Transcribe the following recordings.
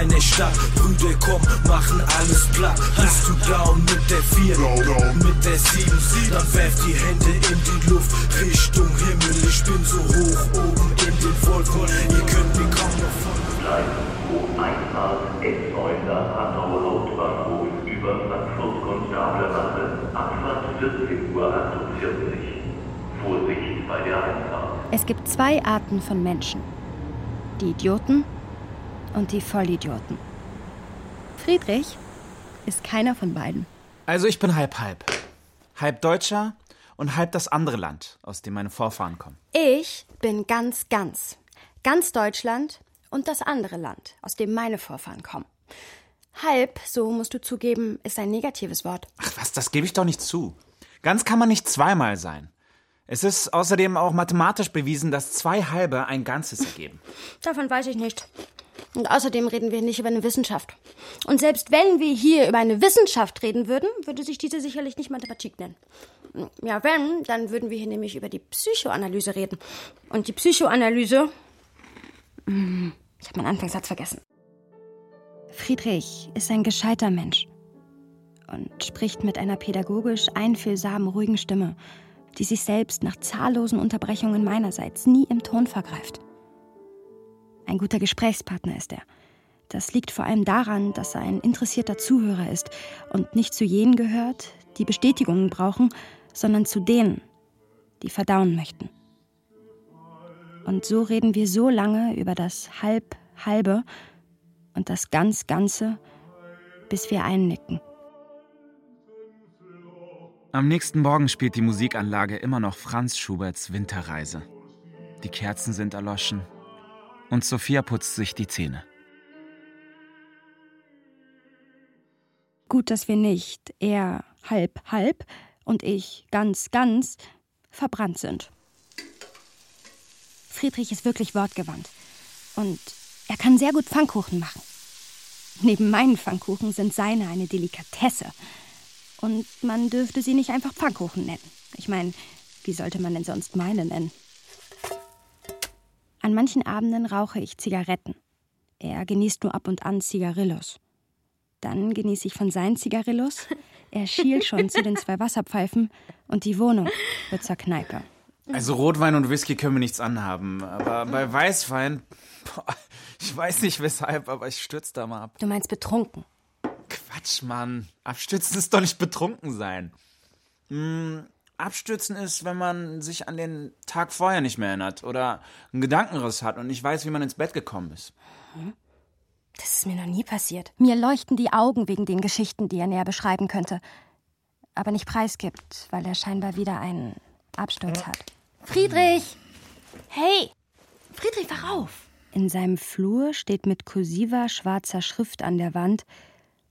deine Stadt, Brüder komm, machen alles platt. Bist du down mit der 4, mit der 7, dann werf die Hände in die Luft, Richtung Himmel. Ich bin so hoch oben in den Wolken, ihr könnt mir kaum noch folgen. Gleis U1 S9 Hanau Hauptbahnhof über Frankfurt Konstablerwache, Abfahrt 14.48 Uhr. Vorsicht bei der Einfahrt. Es gibt zwei Arten von Menschen. Die Idioten und die Vollidioten. Friedrich ist keiner von beiden. Also ich bin halb halb. Halb Deutscher und halb das andere Land, aus dem meine Vorfahren kommen. Ich bin ganz, ganz. Ganz Deutschland und das andere Land, aus dem meine Vorfahren kommen. Halb, so musst du zugeben, ist ein negatives Wort. Ach was, das gebe ich doch nicht zu. Ganz kann man nicht zweimal sein. Es ist außerdem auch mathematisch bewiesen, dass zwei halbe ein Ganzes ergeben. Davon weiß ich nicht. Und außerdem reden wir nicht über eine Wissenschaft. Und selbst wenn wir hier über eine Wissenschaft reden würden, würde sich diese sicherlich nicht Mathematik nennen. Ja, wenn, dann würden wir hier nämlich über die Psychoanalyse reden. Und die Psychoanalyse. Ich habe meinen Anfangssatz vergessen. Friedrich ist ein gescheiter Mensch und spricht mit einer pädagogisch einfühlsamen, ruhigen Stimme, die sich selbst nach zahllosen Unterbrechungen meinerseits nie im Ton vergreift. Ein guter Gesprächspartner ist er. Das liegt vor allem daran, dass er ein interessierter Zuhörer ist und nicht zu jenen gehört, die Bestätigungen brauchen, sondern zu denen, die verdauen möchten. Und so reden wir so lange über das Halb, Halbe und das Ganz, Ganze, bis wir einnicken. Am nächsten Morgen spielt die Musikanlage immer noch Franz Schuberts Winterreise. Die Kerzen sind erloschen und Sophia putzt sich die Zähne. Gut, dass wir nicht er halb halb und ich ganz ganz verbrannt sind. Friedrich ist wirklich wortgewandt und er kann sehr gut Pfannkuchen machen. Neben meinen Pfannkuchen sind seine eine Delikatesse. Und man dürfte sie nicht einfach Pfannkuchen nennen. Ich meine, wie sollte man denn sonst meine nennen? An manchen Abenden rauche ich Zigaretten. Er genießt nur ab und an Zigarillos. Dann genieße ich von seinen Zigarillos. Er schielt schon zu den zwei Wasserpfeifen und die Wohnung wird zur Kneipe. Also Rotwein und Whisky können wir nichts anhaben. Aber bei Weißwein, boah, ich weiß nicht weshalb, aber ich stürze da mal ab. Du meinst betrunken? Quatsch, Mann. Abstürzen ist doch nicht betrunken sein. Hm, abstürzen ist, wenn man sich an den Tag vorher nicht mehr erinnert oder einen Gedankenriss hat und nicht weiß, wie man ins Bett gekommen ist. Das ist mir noch nie passiert. Mir leuchten die Augen wegen den Geschichten, die er näher beschreiben könnte. Aber nicht preisgibt, weil er scheinbar wieder einen Absturz hat. Friedrich! Hey! Friedrich, wach auf! In seinem Flur steht mit kursiver schwarzer Schrift an der Wand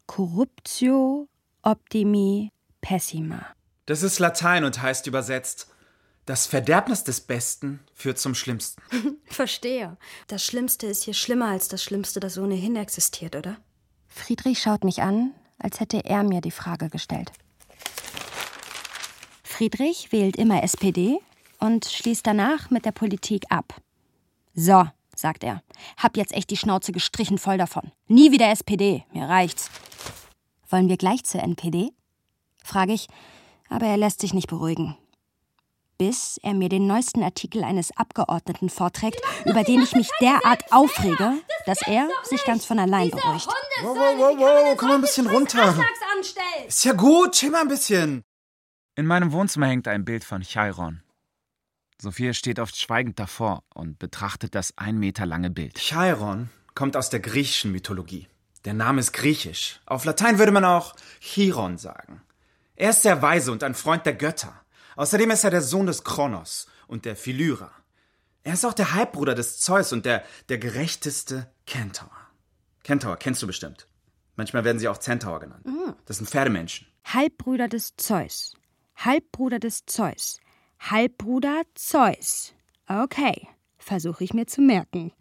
Corruptio optimi pessima. Das ist Latein und heißt übersetzt das Verderbnis des Besten führt zum Schlimmsten. Verstehe. Das Schlimmste ist hier schlimmer als das Schlimmste, das ohnehin existiert, oder? Friedrich schaut mich an, als hätte er mir die Frage gestellt. Friedrich wählt immer SPD und schließt danach mit der Politik ab. So, sagt er, hab jetzt echt die Schnauze gestrichen voll davon. Nie wieder SPD, mir reicht's. Wollen wir gleich zur NPD? frage ich, aber er lässt sich nicht beruhigen. Bis er mir den neuesten Artikel eines Abgeordneten vorträgt, über den ich mich derart aufrege, dass er sich ganz von allein beruhigt. Wow, wow, wow, wow, komm mal ein bisschen runter. Ist ja gut, chill mal ein bisschen. In meinem Wohnzimmer hängt ein Bild von Chiron. Sophia steht oft schweigend davor und betrachtet das ein Meter lange Bild. Chiron kommt aus der griechischen Mythologie. Der Name ist griechisch. Auf Latein würde man auch Chiron sagen. Er ist sehr weise und ein Freund der Götter. Außerdem ist er der Sohn des Kronos und der Philyra. Er ist auch der Halbbruder des Zeus und der, der gerechteste Kentaur. Kentaur kennst du bestimmt. Manchmal werden sie auch Centaur genannt. Das sind Pferdemenschen. Halbbruder des Zeus. Halbbruder des Zeus. Halbbruder Zeus. Okay, versuche ich mir zu merken.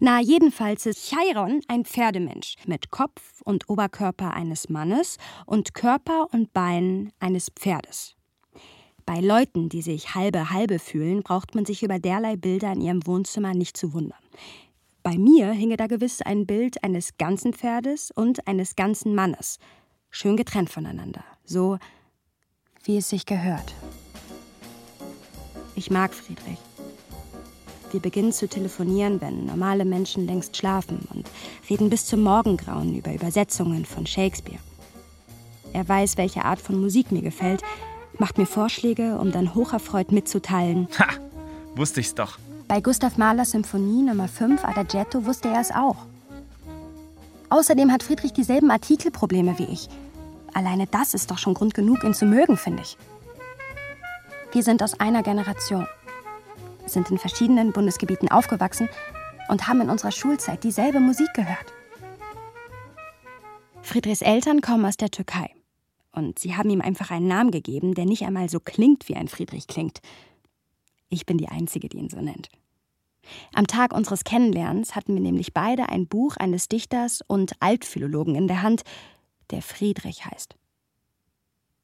Na, jedenfalls ist Chiron ein Pferdemensch mit Kopf und Oberkörper eines Mannes und Körper und Beinen eines Pferdes. Bei Leuten, die sich halbe halbe fühlen, braucht man sich über derlei Bilder in ihrem Wohnzimmer nicht zu wundern. Bei mir hinge da gewiss ein Bild eines ganzen Pferdes und eines ganzen Mannes, schön getrennt voneinander, so wie es sich gehört. Ich mag Friedrich. Wir beginnen zu telefonieren, wenn normale Menschen längst schlafen und reden bis zum Morgengrauen über Übersetzungen von Shakespeare. Er weiß, welche Art von Musik mir gefällt, macht mir Vorschläge, um dann hocherfreut mitzuteilen. Ha! Wusste ich's doch. Bei Gustav Mahlers Symphonie Nummer 5 Adagietto wusste er es auch. Außerdem hat Friedrich dieselben Artikelprobleme wie ich. Alleine das ist doch schon Grund genug, ihn zu mögen, finde ich. Wir sind aus einer Generation sind in verschiedenen Bundesgebieten aufgewachsen und haben in unserer Schulzeit dieselbe Musik gehört. Friedrichs Eltern kommen aus der Türkei. Und sie haben ihm einfach einen Namen gegeben, der nicht einmal so klingt, wie ein Friedrich klingt. Ich bin die Einzige, die ihn so nennt. Am Tag unseres Kennenlernens hatten wir nämlich beide ein Buch eines Dichters und Altphilologen in der Hand, der Friedrich heißt.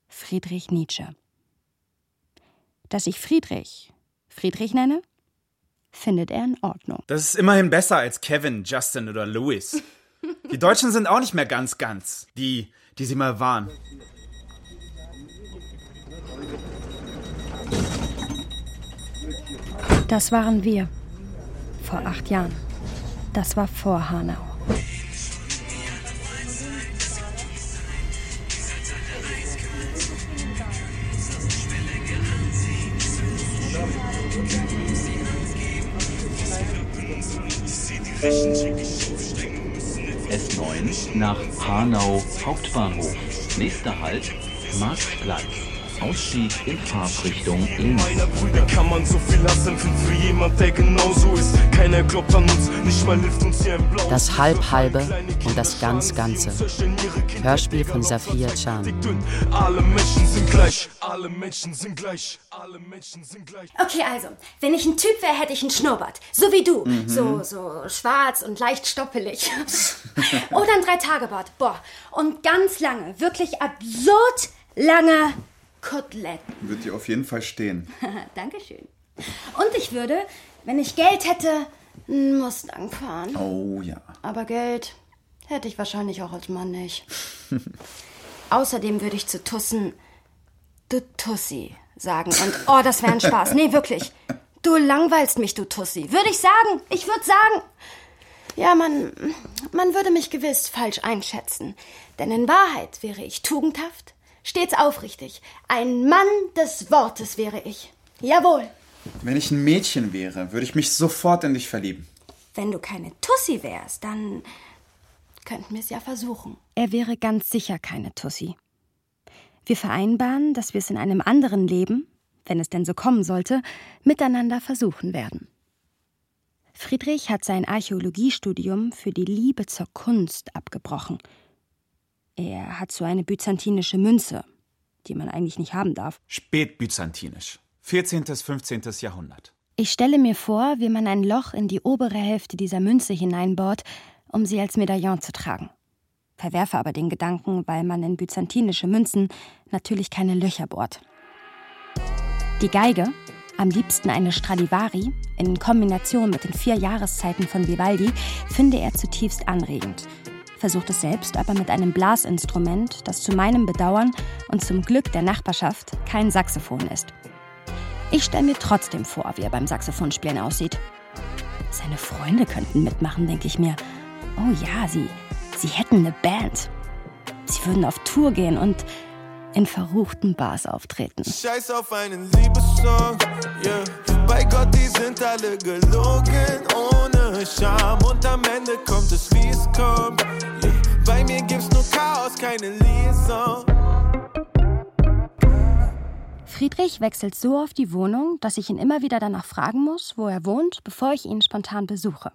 Friedrich Nietzsche. Dass ich Friedrich Friedrich nenne, findet er in Ordnung. Das ist immerhin besser als Kevin, Justin oder Louis. Die Deutschen sind auch nicht mehr ganz ganz die, die sie mal waren. Das waren wir. Vor acht Jahren. Das war vor Hanau. S9 nach Hanau Hauptbahnhof. Nächster Halt Marktplatz. Ausstieg in Fahrtrichtung links. Meiner Brüder kann man so viel hassen, für jemand, der genauso ist. Keiner glaubt an uns, nicht mal hilft uns hier im Blau. Das Halb-Halbe und das Ganz-Ganze. Hörspiel von Safia Chan. Alle Menschen sind gleich, alle Menschen sind gleich, alle Menschen sind gleich. Okay, also, wenn ich ein Typ wäre, hätte ich einen Schnurrbart. So wie du. Mhm. So, so schwarz und leicht stoppelig. Oder ein Drei-Tage-Bart. Boah. Und ganz lange, wirklich absurd lange Koteletten. Wird dir auf jeden Fall stehen. Dankeschön. Und ich würde, wenn ich Geld hätte, einen Mustang fahren. Oh ja. Aber Geld hätte ich wahrscheinlich auch als Mann nicht. Außerdem würde ich zu Tussen du Tussi sagen. Und oh, das wäre ein Spaß. Nee, wirklich. Du langweilst mich, du Tussi. Würde ich sagen. Ich würde sagen. Ja, man, man würde mich gewiss falsch einschätzen. Denn in Wahrheit wäre ich tugendhaft, stets aufrichtig. Ein Mann des Wortes wäre ich. Jawohl. Wenn ich ein Mädchen wäre, würde ich mich sofort in dich verlieben. Wenn du keine Tussi wärst, dann könnten wir es ja versuchen. Er wäre ganz sicher keine Tussi. Wir vereinbaren, dass wir es in einem anderen Leben, wenn es denn so kommen sollte, miteinander versuchen werden. Friedrich hat sein Archäologiestudium für die Liebe zur Kunst abgebrochen – er hat so eine byzantinische Münze, die man eigentlich nicht haben darf. Spätbyzantinisch. 14. bis 15. Jahrhundert. Ich stelle mir vor, wie man ein Loch in die obere Hälfte dieser Münze hineinbohrt, um sie als Medaillon zu tragen. Verwerfe aber den Gedanken, weil man in byzantinische Münzen natürlich keine Löcher bohrt. Die Geige, am liebsten eine Stradivari, in Kombination mit den vier Jahreszeiten von Vivaldi, finde er zutiefst anregend versucht es selbst aber mit einem Blasinstrument, das zu meinem Bedauern und zum Glück der Nachbarschaft kein Saxophon ist. Ich stelle mir trotzdem vor, wie er beim Saxophonspielen aussieht. Seine Freunde könnten mitmachen, denke ich mir. Oh ja, sie, sie hätten eine Band. Sie würden auf Tour gehen und in verruchten Bars auftreten. Scheiß auf einen Liebessong, yeah. Bei Gott, die sind alle gelogen, ohne Scham. Und am Ende kommt es, wie es kommt. Bei mir gibt's nur Chaos, keine Liaison. Friedrich wechselt so oft die Wohnung, dass ich ihn immer wieder danach fragen muss, wo er wohnt, bevor ich ihn spontan besuche.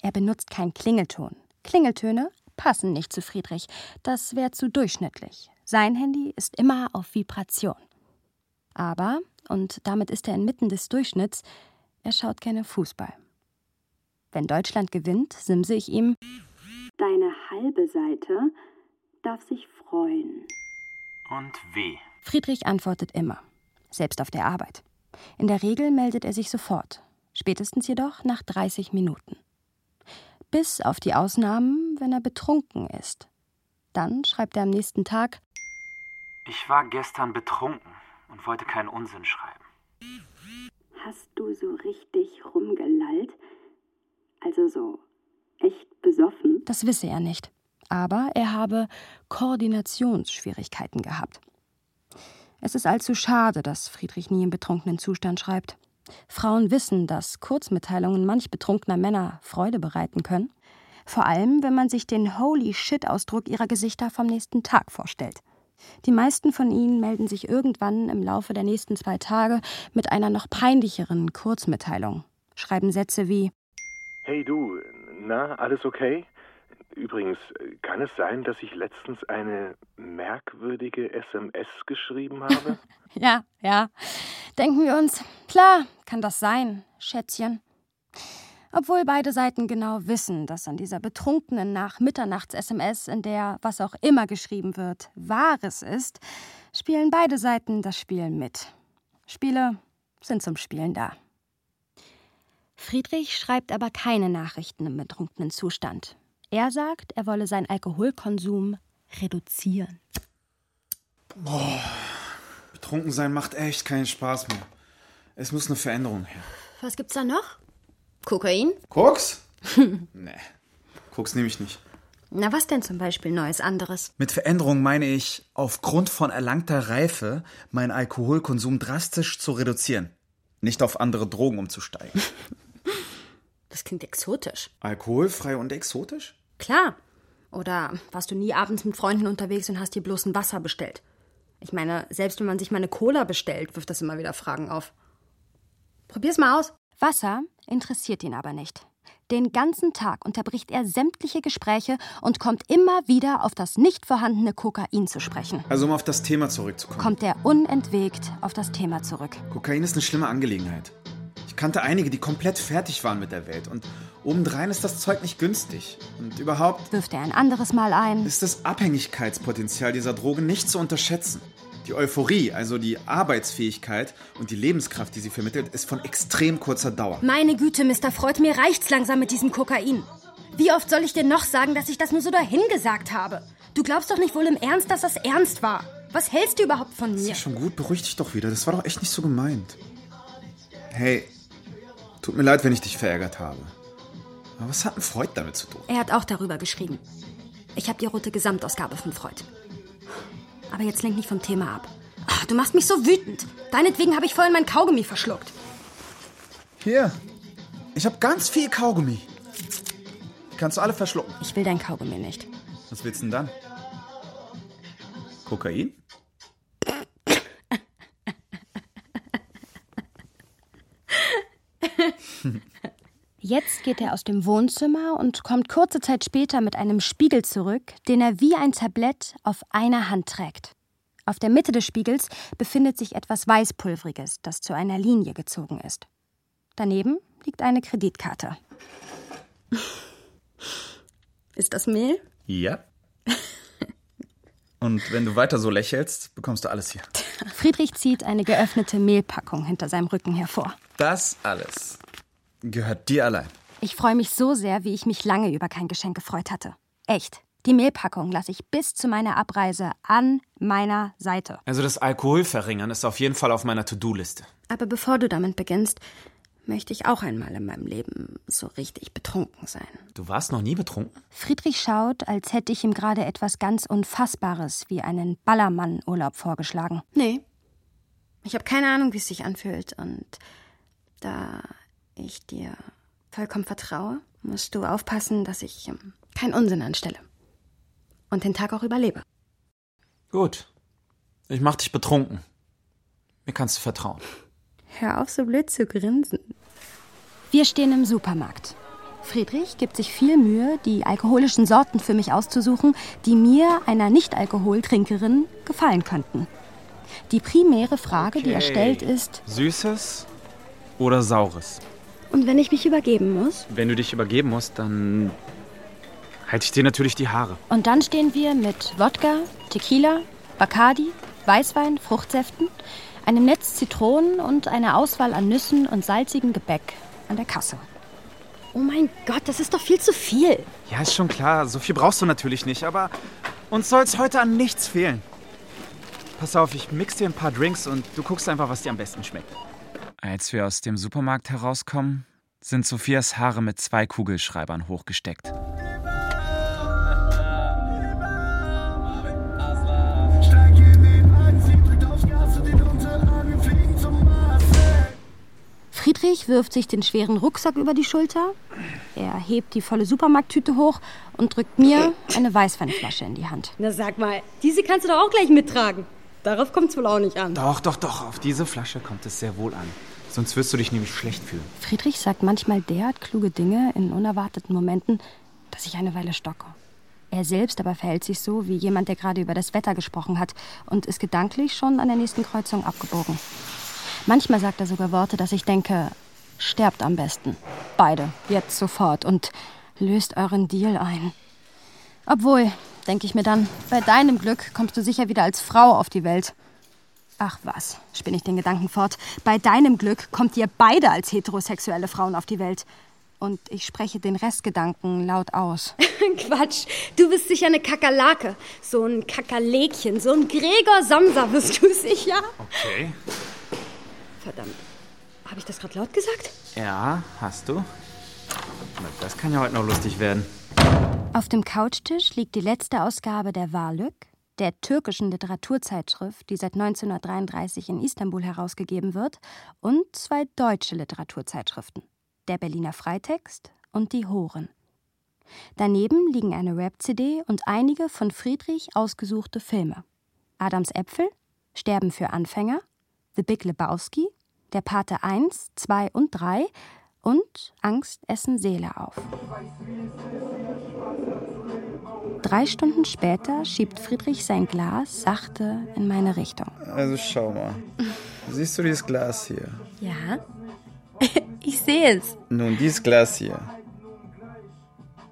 Er benutzt keinen Klingelton. Klingeltöne passen nicht zu Friedrich. Das wäre zu durchschnittlich. Sein Handy ist immer auf Vibration. Aber, und damit ist er inmitten des Durchschnitts, er schaut gerne Fußball. Wenn Deutschland gewinnt, simse ich ihm Deine halbe Seite darf sich freuen. Und weh. Friedrich antwortet immer, selbst auf der Arbeit. In der Regel meldet er sich sofort, spätestens jedoch nach 30 Minuten. Bis auf die Ausnahmen, wenn er betrunken ist. Dann schreibt er am nächsten Tag Ich war gestern betrunken und wollte keinen Unsinn schreiben. Hast du so richtig rumgelallt? Also so echt besoffen? Das wisse er nicht. Aber er habe Koordinationsschwierigkeiten gehabt. Es ist allzu schade, dass Friedrich nie im betrunkenen Zustand schreibt. Frauen wissen, dass Kurzmitteilungen manch betrunkener Männer Freude bereiten können. Vor allem, wenn man sich den Holy Shit-Ausdruck ihrer Gesichter vom nächsten Tag vorstellt. Die meisten von ihnen melden sich irgendwann im Laufe der nächsten zwei Tage mit einer noch peinlicheren Kurzmitteilung, schreiben Sätze wie Hey du, na, alles okay? Übrigens, kann es sein, dass ich letztens eine merkwürdige SMS geschrieben habe? ja, ja. Denken wir uns, klar, kann das sein, Schätzchen. Obwohl beide Seiten genau wissen, dass an dieser betrunkenen Nach-Mitternachts-SMS, in der was auch immer geschrieben wird, Wahres ist, spielen beide Seiten das Spiel mit. Spiele sind zum Spielen da. Friedrich schreibt aber keine Nachrichten im betrunkenen Zustand. Er sagt, er wolle seinen Alkoholkonsum reduzieren. Boah, betrunken sein macht echt keinen Spaß mehr. Es muss eine Veränderung her. Was gibt's da noch? Kokain? Koks? nee, Koks nehme ich nicht. Na, was denn zum Beispiel Neues anderes? Mit Veränderung meine ich, aufgrund von erlangter Reife meinen Alkoholkonsum drastisch zu reduzieren. Nicht auf andere Drogen umzusteigen. Das klingt exotisch. Alkoholfrei und exotisch? Klar. Oder warst du nie abends mit Freunden unterwegs und hast dir bloß ein Wasser bestellt? Ich meine, selbst wenn man sich mal eine Cola bestellt, wirft das immer wieder Fragen auf. Probier's mal aus. Wasser interessiert ihn aber nicht. Den ganzen Tag unterbricht er sämtliche Gespräche und kommt immer wieder auf das nicht vorhandene Kokain zu sprechen. Also um auf das Thema zurückzukommen. Kommt er unentwegt auf das Thema zurück. Kokain ist eine schlimme Angelegenheit. Ich kannte einige, die komplett fertig waren mit der Welt. Und obendrein ist das Zeug nicht günstig. Und überhaupt. Wirft er ein anderes Mal ein. Ist das Abhängigkeitspotenzial dieser Droge nicht zu unterschätzen. Die Euphorie, also die Arbeitsfähigkeit und die Lebenskraft, die sie vermittelt, ist von extrem kurzer Dauer. Meine Güte, Mr. Freud, mir reicht's langsam mit diesem Kokain. Wie oft soll ich dir noch sagen, dass ich das nur so dahingesagt habe? Du glaubst doch nicht wohl im Ernst, dass das ernst war. Was hältst du überhaupt von mir? Das ist schon gut, beruhig dich doch wieder. Das war doch echt nicht so gemeint. Hey, Tut mir leid, wenn ich dich verärgert habe. Aber was hat ein Freud damit zu tun? Er hat auch darüber geschrieben. Ich habe die rote Gesamtausgabe von Freud. Aber jetzt lenk nicht vom Thema ab. Ach, du machst mich so wütend. Deinetwegen habe ich vorhin mein Kaugummi verschluckt. Hier. Ich habe ganz viel Kaugummi. kannst du alle verschlucken. Ich will dein Kaugummi nicht. Was willst du denn dann? Kokain? Jetzt geht er aus dem Wohnzimmer und kommt kurze Zeit später mit einem Spiegel zurück, den er wie ein Tablett auf einer Hand trägt. Auf der Mitte des Spiegels befindet sich etwas Weißpulveriges, das zu einer Linie gezogen ist. Daneben liegt eine Kreditkarte. Ist das Mehl? Ja. Und wenn du weiter so lächelst, bekommst du alles hier. Friedrich zieht eine geöffnete Mehlpackung hinter seinem Rücken hervor. Das alles Gehört dir allein. Ich freue mich so sehr, wie ich mich lange über kein Geschenk gefreut hatte. Echt. Die Mehlpackung lasse ich bis zu meiner Abreise an meiner Seite. Also das Alkoholverringern ist auf jeden Fall auf meiner To-Do-Liste. Aber bevor du damit beginnst, möchte ich auch einmal in meinem Leben so richtig betrunken sein. Du warst noch nie betrunken? Friedrich schaut, als hätte ich ihm gerade etwas ganz Unfassbares wie einen Ballermann-Urlaub vorgeschlagen. Nee. Ich habe keine Ahnung, wie es sich anfühlt. Und da ich dir vollkommen vertraue, musst du aufpassen, dass ich ähm, keinen Unsinn anstelle. Und den Tag auch überlebe. Gut. Ich mach dich betrunken. Mir kannst du vertrauen. Hör auf, so blöd zu grinsen. Wir stehen im Supermarkt. Friedrich gibt sich viel Mühe, die alkoholischen Sorten für mich auszusuchen, die mir, einer Nicht-Alkoholtrinkerin, gefallen könnten. Die primäre Frage, okay. die er stellt, ist: Süßes oder Saures? Und wenn ich mich übergeben muss? Wenn du dich übergeben musst, dann halte ich dir natürlich die Haare. Und dann stehen wir mit Wodka, Tequila, Bacardi, Weißwein, Fruchtsäften, einem Netz Zitronen und einer Auswahl an Nüssen und salzigem Gebäck an der Kasse. Oh mein Gott, das ist doch viel zu viel. Ja, ist schon klar. So viel brauchst du natürlich nicht, aber uns soll es heute an nichts fehlen. Pass auf, ich mix dir ein paar Drinks und du guckst einfach, was dir am besten schmeckt. Als wir aus dem Supermarkt herauskommen, sind Sophias Haare mit zwei Kugelschreibern hochgesteckt. Friedrich wirft sich den schweren Rucksack über die Schulter. Er hebt die volle Supermarkttüte hoch und drückt mir eine Weißweinflasche in die Hand. Na sag mal, diese kannst du doch auch gleich mittragen. Darauf kommt es wohl auch nicht an. Doch, doch, doch. Auf diese Flasche kommt es sehr wohl an. Sonst wirst du dich nämlich schlecht fühlen. Friedrich sagt manchmal derart kluge Dinge in unerwarteten Momenten, dass ich eine Weile stocke. Er selbst aber verhält sich so wie jemand, der gerade über das Wetter gesprochen hat und ist gedanklich schon an der nächsten Kreuzung abgebogen. Manchmal sagt er sogar Worte, dass ich denke, sterbt am besten. Beide, jetzt sofort und löst euren Deal ein. Obwohl, denke ich mir dann, bei deinem Glück kommst du sicher wieder als Frau auf die Welt. Ach was, spinne ich den Gedanken fort. Bei deinem Glück kommt ihr beide als heterosexuelle Frauen auf die Welt. Und ich spreche den Restgedanken laut aus. Quatsch, du bist sicher eine Kakerlake. So ein Kakerläkchen, so ein Gregor Samsa bist du sicher. Okay. Verdammt. Habe ich das gerade laut gesagt? Ja, hast du. Das kann ja heute noch lustig werden. Auf dem Couchtisch liegt die letzte Ausgabe der Varlük, der türkischen Literaturzeitschrift, die seit 1933 in Istanbul herausgegeben wird, und zwei deutsche Literaturzeitschriften, der Berliner Freitext und die Horen. Daneben liegen eine Rap-CD und einige von Friedrich ausgesuchte Filme. Adams Äpfel, Sterben für Anfänger, The Big Lebowski, Der Pate 1, 2 und 3 und Angst essen Seele auf. Drei Stunden später schiebt Friedrich sein Glas sachte in meine Richtung. Also schau mal. Siehst du dieses Glas hier? Ja, ich sehe es. Nun, dieses Glas hier.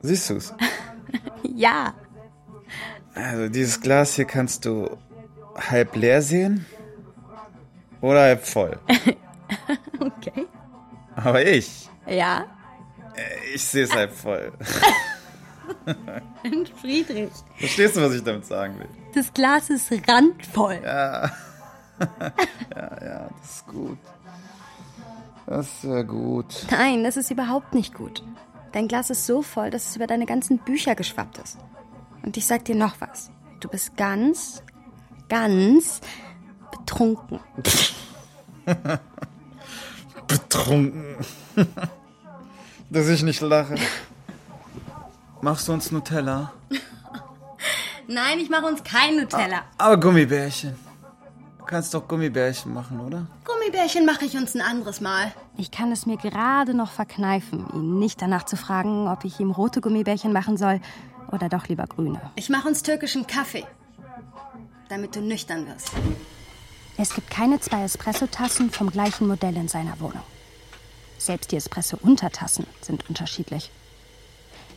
Siehst du es? ja. Also dieses Glas hier kannst du halb leer sehen oder halb voll. okay. Aber ich. Ja. Ich sehe es halb voll. Friedrich. Verstehst du, was ich damit sagen will? Das Glas ist randvoll. Ja. ja, ja, das ist gut. Das ist ja gut. Nein, das ist überhaupt nicht gut. Dein Glas ist so voll, dass es über deine ganzen Bücher geschwappt ist. Und ich sag dir noch was. Du bist ganz, ganz betrunken. betrunken. Dass ich nicht lache. Machst du uns Nutella? Nein, ich mache uns kein Nutella. Aber Gummibärchen. Du kannst doch Gummibärchen machen, oder? Gummibärchen mache ich uns ein anderes Mal. Ich kann es mir gerade noch verkneifen, ihn nicht danach zu fragen, ob ich ihm rote Gummibärchen machen soll oder doch lieber grüne. Ich mache uns türkischen Kaffee, damit du nüchtern wirst. Es gibt keine zwei Espressotassen vom gleichen Modell in seiner Wohnung. Selbst die Espresso-Untertassen sind unterschiedlich.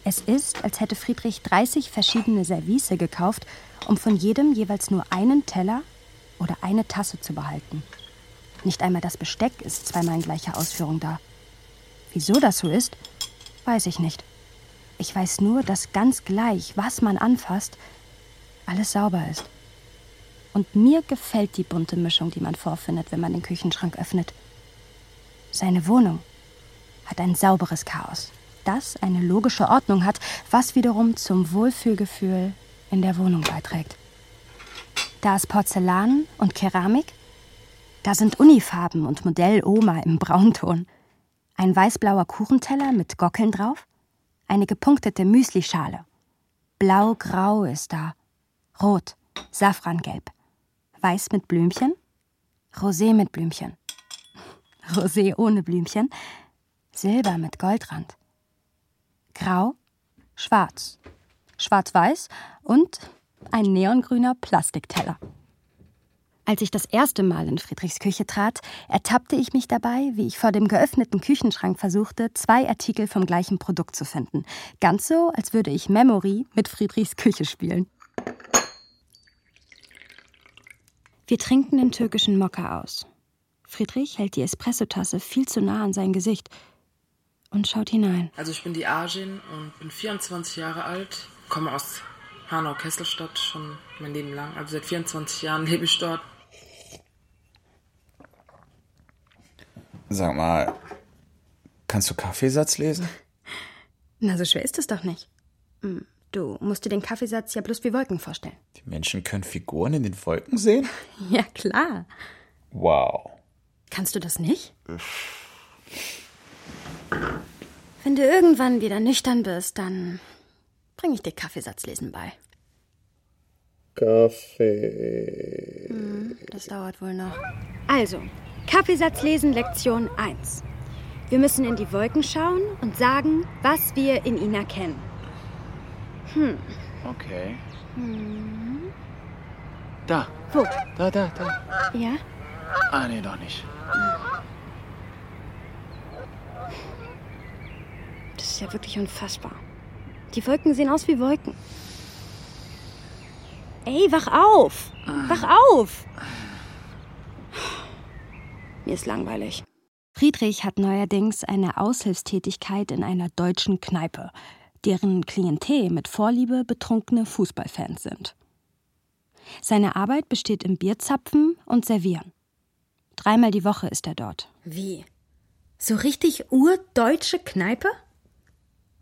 Es ist, als hätte Friedrich 30 verschiedene Service gekauft, um von jedem jeweils nur einen Teller oder eine Tasse zu behalten. Nicht einmal das Besteck ist zweimal in gleicher Ausführung da. Wieso das so ist, weiß ich nicht. Ich weiß nur, dass ganz gleich, was man anfasst, alles sauber ist. Und mir gefällt die bunte Mischung, die man vorfindet, wenn man den Küchenschrank öffnet. Seine Wohnung hat ein sauberes Chaos, das eine logische Ordnung hat, was wiederum zum Wohlfühlgefühl in der Wohnung beiträgt. Da ist Porzellan und Keramik, da sind Unifarben und Modell Oma im Braunton, ein weißblauer Kuchenteller mit Gockeln drauf, eine gepunktete Müslischale. Blau-grau ist da, rot, safrangelb, weiß mit Blümchen, Rosé mit Blümchen, Rosé ohne Blümchen, Silber mit Goldrand, Grau, Schwarz, Schwarz-Weiß und ein neongrüner Plastikteller. Als ich das erste Mal in Friedrichs Küche trat, ertappte ich mich dabei, wie ich vor dem geöffneten Küchenschrank versuchte, zwei Artikel vom gleichen Produkt zu finden. Ganz so, als würde ich Memory mit Friedrichs Küche spielen. Wir trinken den türkischen Mokka aus. Friedrich hält die Espressotasse viel zu nah an sein Gesicht. Und schaut hinein. Also ich bin die Arjin und bin 24 Jahre alt, komme aus Hanau-Kesselstadt schon mein Leben lang. Also seit 24 Jahren lebe ich dort. Sag mal, kannst du Kaffeesatz lesen? Na, so schwer ist es doch nicht. Hm, du musst dir den Kaffeesatz ja bloß wie Wolken vorstellen. Die Menschen können Figuren in den Wolken sehen? Ja, klar. Wow. Kannst du das nicht? Wenn du irgendwann wieder nüchtern bist, dann bringe ich dir Kaffeesatzlesen bei. Kaffee. Hm, das dauert wohl noch. Also, Kaffeesatzlesen Lektion 1. Wir müssen in die Wolken schauen und sagen, was wir in ihnen erkennen. Hm. Okay. Hm. Da. Wo? Da, da, da. Ja? Ah, nee, doch nicht. Das ist ja wirklich unfassbar. Die Wolken sehen aus wie Wolken. Ey, wach auf! Wach auf! Mir ist langweilig. Friedrich hat neuerdings eine Aushilfstätigkeit in einer deutschen Kneipe, deren Klientel mit Vorliebe betrunkene Fußballfans sind. Seine Arbeit besteht im Bierzapfen und Servieren. Dreimal die Woche ist er dort. Wie? So richtig urdeutsche Kneipe?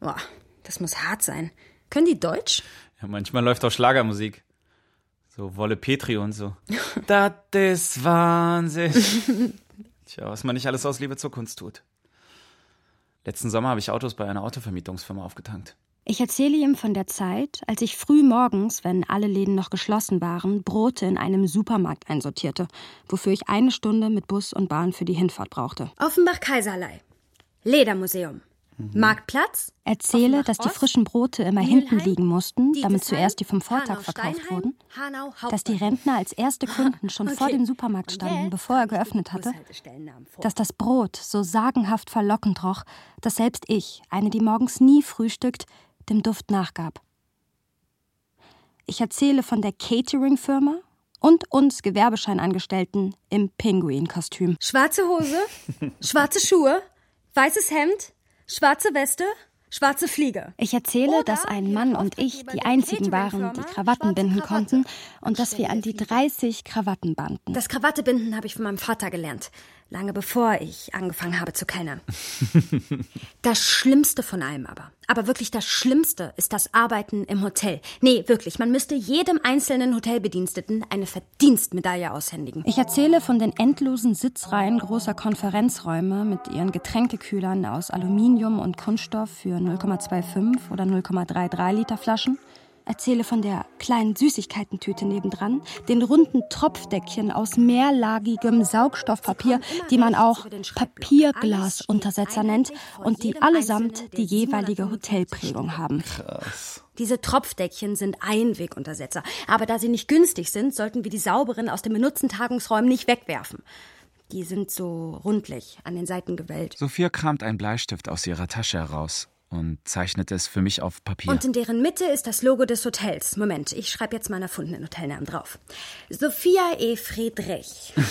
Boah, das muss hart sein. Können die Deutsch? Ja, manchmal läuft auch Schlagermusik. So Wolle Petri und so. das ist Wahnsinn. Tja, was man nicht alles aus Liebe zur Kunst tut. Letzten Sommer habe ich Autos bei einer Autovermietungsfirma aufgetankt. Ich erzähle ihm von der Zeit, als ich früh morgens, wenn alle Läden noch geschlossen waren, Brote in einem Supermarkt einsortierte, wofür ich eine Stunde mit Bus und Bahn für die Hinfahrt brauchte. Offenbach-Kaiserlei. Ledermuseum. Mhm. Marktplatz. Erzähle, dass die frischen Brote immer hinten liegen mussten, damit zuerst die vom Vortag verkauft wurden. Dass die Rentner als erste Kunden schon vor dem Supermarkt standen, bevor er geöffnet hatte. Dass das Brot so sagenhaft verlockend roch, dass selbst ich, eine, die morgens nie frühstückt, dem Duft nachgab. Ich erzähle von der Catering-Firma und uns Gewerbescheinangestellten im Pinguin-Kostüm. Schwarze Hose, schwarze Schuhe, weißes Hemd, Schwarze Weste, schwarze Fliege. Ich erzähle, dass ein Mann und ich die einzigen waren, die Krawatten binden konnten und dass wir an die 30 Krawatten banden. Das Krawattebinden habe ich von meinem Vater gelernt lange bevor ich angefangen habe zu kellnern. das Schlimmste von allem aber, aber wirklich das Schlimmste ist das Arbeiten im Hotel. Nee, wirklich, man müsste jedem einzelnen Hotelbediensteten eine Verdienstmedaille aushändigen. Ich erzähle von den endlosen Sitzreihen großer Konferenzräume mit ihren Getränkekühlern aus Aluminium und Kunststoff für 0,25 oder 0,33 Liter Flaschen Erzähle von der kleinen Süßigkeitentüte nebendran, den runden Tropfdeckchen aus mehrlagigem Saugstoffpapier, die man auch Papierglasuntersetzer nennt und die allesamt die jeweilige Hotelprägung haben. Krass. Diese Tropfdeckchen sind Einweguntersetzer, aber da sie nicht günstig sind, sollten wir die sauberen aus den benutzten Tagungsräumen nicht wegwerfen. Die sind so rundlich an den Seiten gewellt. Sophia kramt einen Bleistift aus ihrer Tasche heraus und zeichnet es für mich auf Papier. Und in deren Mitte ist das Logo des Hotels. Moment, ich schreibe jetzt meinen erfundenen Hotelnamen drauf. Sophia E. Friedrich.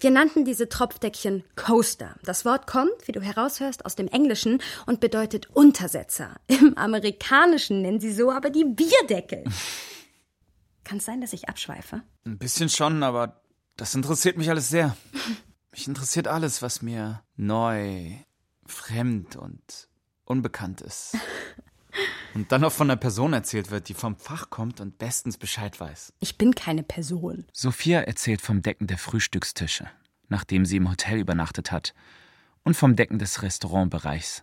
Wir nannten diese Tropfdeckchen Coaster. Das Wort kommt, wie du heraushörst, aus dem Englischen und bedeutet Untersetzer. Im Amerikanischen nennen sie so aber die Bierdeckel. Kann es sein, dass ich abschweife? Ein bisschen schon, aber das interessiert mich alles sehr. Mich interessiert alles, was mir neu, fremd und unbekannt ist. Und dann noch von einer Person erzählt wird, die vom Fach kommt und bestens Bescheid weiß. Ich bin keine Person. Sophia erzählt vom Decken der Frühstückstische, nachdem sie im Hotel übernachtet hat, und vom Decken des Restaurantbereichs.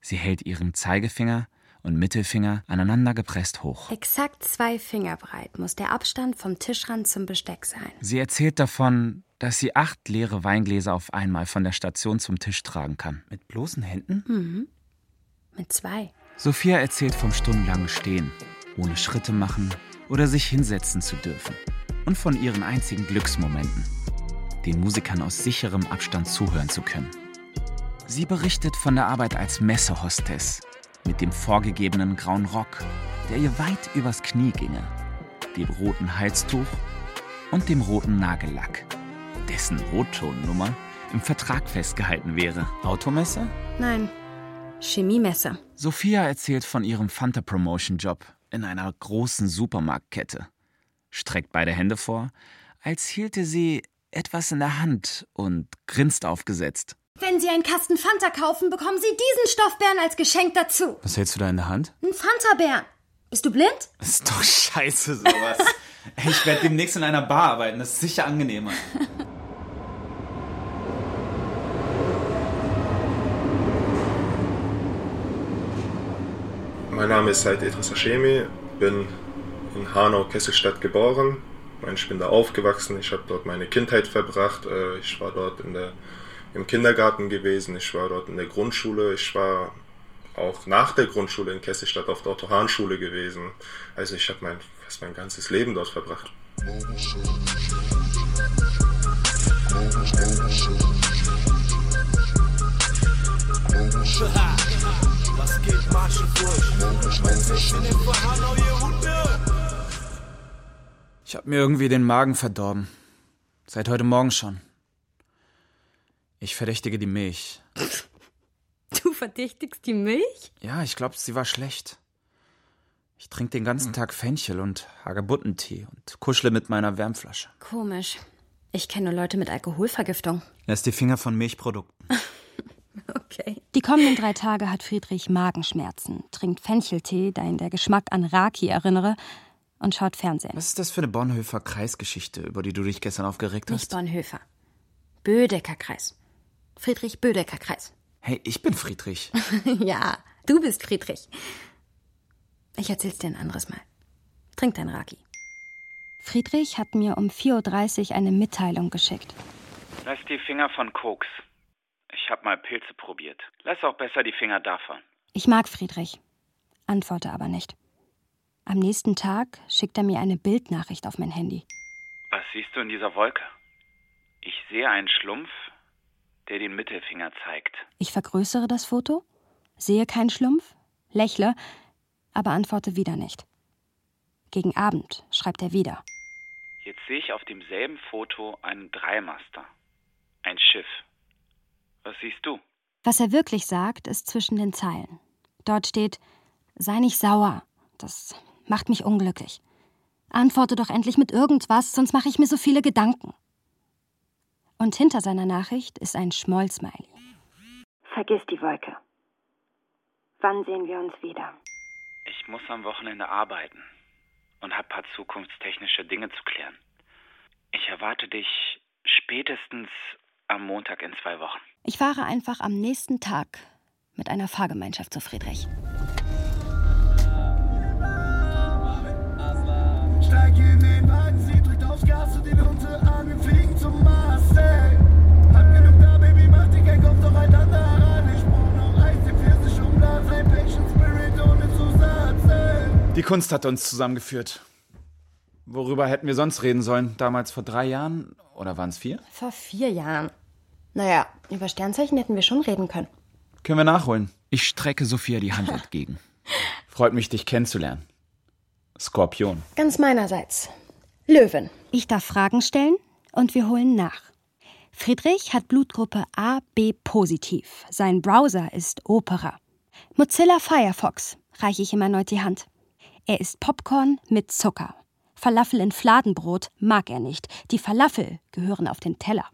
Sie hält ihren Zeigefinger und Mittelfinger aneinander gepresst hoch. Exakt zwei Finger breit muss der Abstand vom Tischrand zum Besteck sein. Sie erzählt davon, dass sie acht leere Weingläser auf einmal von der Station zum Tisch tragen kann. Mit bloßen Händen? Mhm. Mit zwei. Sophia erzählt vom stundenlangen Stehen, ohne Schritte machen oder sich hinsetzen zu dürfen. Und von ihren einzigen Glücksmomenten, den Musikern aus sicherem Abstand zuhören zu können. Sie berichtet von der Arbeit als Messehostess mit dem vorgegebenen grauen Rock, der ihr weit übers Knie ginge, dem roten Halstuch und dem roten Nagellack, dessen Rottonnummer im Vertrag festgehalten wäre. Automesse? Nein, Chemiemesse. Sophia erzählt von ihrem Fanta-Promotion-Job in einer großen Supermarktkette. Streckt beide Hände vor, als hielte sie etwas in der Hand und grinst aufgesetzt. Wenn Sie einen Kasten Fanta kaufen, bekommen Sie diesen Stoffbären als Geschenk dazu. Was hältst du da in der Hand? Ein Fanta-Bären. Bist du blind? Das ist doch scheiße sowas. ich werde demnächst in einer Bar arbeiten, das ist sicher angenehmer. Mein Name ist Said Idris Hashemi, bin in Hanau-Kesselstadt geboren. Ich bin da aufgewachsen, ich habe dort meine Kindheit verbracht. Äh, ich war dort in der, im Kindergarten gewesen, ich war dort in der Grundschule, ich war auch nach der Grundschule in Kesselstadt auf der Otto-Hahn-Schule gewesen. Also ich habe mein, fast mein ganzes Leben dort verbracht. Was geht, Ich habe mir irgendwie den Magen verdorben. Seit heute Morgen schon. Ich verdächtige die Milch. Du verdächtigst die Milch? Ja, ich glaube, sie war schlecht. Ich trinke den ganzen Tag Fenchel und Hagebuttentee und kuschle mit meiner Wärmflasche. Komisch. Ich kenne nur Leute mit Alkoholvergiftung. Lass die Finger von Milchprodukten. okay. Die kommenden drei Tage hat Friedrich Magenschmerzen, trinkt Fencheltee, der ihn der Geschmack an Raki erinnere, und schaut Fernsehen. Was ist das für eine Bonhoeffer Kreisgeschichte, über die du dich gestern aufgeregt hast? Nicht Bonhoeffer. Bödecker Kreis. Friedrich Bödecker Kreis. Hey, ich bin Friedrich. ja, du bist Friedrich. Ich erzähl's dir ein anderes Mal. Trink dein Raki. Friedrich hat mir um 4.30 Uhr eine Mitteilung geschickt. Lass die Finger von Koks. Ich hab mal Pilze probiert. Lass auch besser die Finger davon. Ich mag Friedrich. Antworte aber nicht. Am nächsten Tag schickt er mir eine Bildnachricht auf mein Handy. Was siehst du in dieser Wolke? Ich sehe einen Schlumpf, der den Mittelfinger zeigt. Ich vergrößere das Foto, sehe keinen Schlumpf, lächle, aber antworte wieder nicht. Gegen Abend schreibt er wieder. Jetzt sehe ich auf demselben Foto einen Dreimaster. Ein Schiff. Was siehst du? Was er wirklich sagt, ist zwischen den Zeilen. Dort steht: Sei nicht sauer. Das macht mich unglücklich. Antworte doch endlich mit irgendwas, sonst mache ich mir so viele Gedanken. Und hinter seiner Nachricht ist ein Schmollsmiley. Vergiss die Wolke. Wann sehen wir uns wieder? Ich muss am Wochenende arbeiten und habe paar zukunftstechnische Dinge zu klären. Ich erwarte dich spätestens am Montag in zwei Wochen. Ich fahre einfach am nächsten Tag mit einer Fahrgemeinschaft zu Friedrich. Steig in den Wagen, sie drückt aufs Gas und den Hunde an, wir fliegen zum Mars, ey. Hab genug da, Baby, mach dir keinen Kopf, doch ein anderer ran. Ich brauch noch Eis, die Pfirsich umladen, ein Patient Spirit ohne Zusatz, ey. Die Kunst hat uns zusammengeführt. Worüber hätten wir sonst reden sollen? Damals vor drei Jahren? Oder waren es vier? Vor vier Jahren. Naja, über Sternzeichen hätten wir schon reden können. Können wir nachholen. Ich strecke Sophia die Hand entgegen. Freut mich, dich kennenzulernen. Skorpion. Ganz meinerseits. Löwen. Ich darf Fragen stellen und wir holen nach. Friedrich hat Blutgruppe AB positiv. Sein Browser ist Opera. Mozilla Firefox reiche ich ihm erneut die Hand. Er isst Popcorn mit Zucker. Falafel in Fladenbrot mag er nicht. Die Falafel gehören auf den Teller.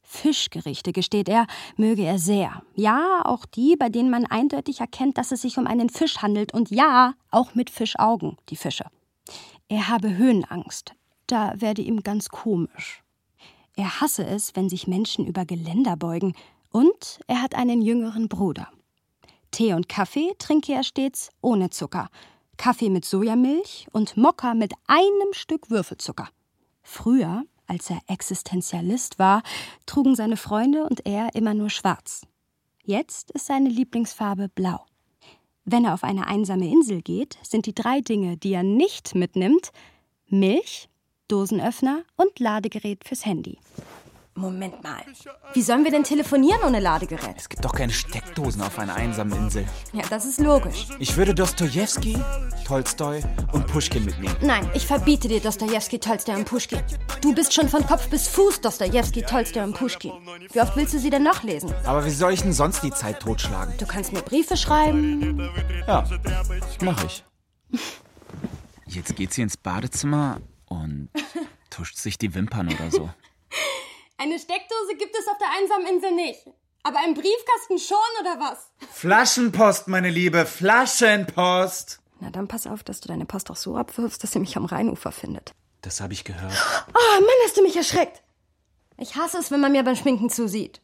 Fischgerichte, gesteht er, möge er sehr. Ja, auch die, bei denen man eindeutig erkennt, dass es sich um einen Fisch handelt. Und ja, auch mit Fischaugen, die Fische. Er habe Höhenangst. Da werde ihm ganz komisch. Er hasse es, wenn sich Menschen über Geländer beugen. Und er hat einen jüngeren Bruder. Tee und Kaffee trinke er stets ohne Zucker. Kaffee mit Sojamilch und Mokka mit einem Stück Würfelzucker. Früher, als er Existenzialist war, trugen seine Freunde und er immer nur schwarz. Jetzt ist seine Lieblingsfarbe blau. Wenn er auf eine einsame Insel geht, sind die drei Dinge, die er nicht mitnimmt, Milch, Dosenöffner und Ladegerät fürs Handy. Moment mal. Wie sollen wir denn telefonieren ohne Ladegerät? Es gibt doch keine Steckdosen auf einer einsamen Insel. Ja, das ist logisch. Ich würde Dostojewski, Tolstoi und Puschkin mitnehmen. Nein, ich verbiete dir Dostojewski, Tolstoi und Puschkin. Du bist schon von Kopf bis Fuß Dostojewski, Tolstoi und Puschkin. Wie oft willst du sie denn noch lesen? Aber wie soll ich denn sonst die Zeit totschlagen? Du kannst mir Briefe schreiben. Ja, mach ich. Jetzt geht sie ins Badezimmer und tuscht sich die Wimpern oder so. Eine Steckdose gibt es auf der einsamen Insel nicht. Aber ein Briefkasten schon, oder was? Flaschenpost, meine Liebe, Flaschenpost. Na dann pass auf, dass du deine Post auch so abwirfst, dass sie mich am Rheinufer findet. Das habe ich gehört. Oh, Mann, hast du mich erschreckt. Ich hasse es, wenn man mir beim Schminken zusieht.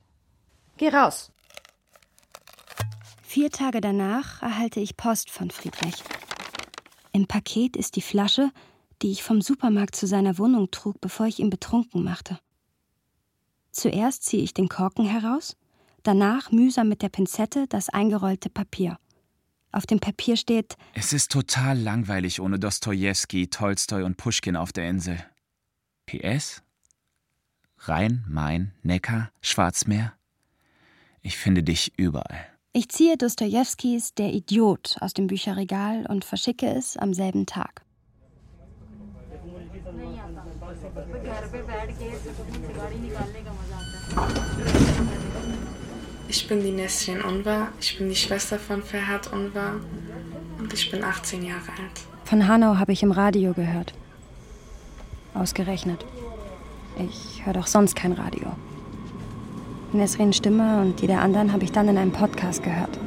Geh raus. Vier Tage danach erhalte ich Post von Friedrich. Im Paket ist die Flasche, die ich vom Supermarkt zu seiner Wohnung trug, bevor ich ihn betrunken machte. Zuerst ziehe ich den Korken heraus, danach mühsam mit der Pinzette das eingerollte Papier. Auf dem Papier steht Es ist total langweilig ohne Dostojewski, Tolstoi und Puschkin auf der Insel. PS? Rhein, Main, Neckar, Schwarzmeer? Ich finde dich überall. Ich ziehe Dostojewskis Der Idiot aus dem Bücherregal und verschicke es am selben Tag. Ich bin die Nesrin Unvar, ich bin die Schwester von Ferhat Unvar und ich bin 18 Jahre alt. Von Hanau habe ich im Radio gehört. Ausgerechnet. Ich höre doch sonst kein Radio. Nesrins Stimme und die der anderen habe ich dann in einem Podcast gehört.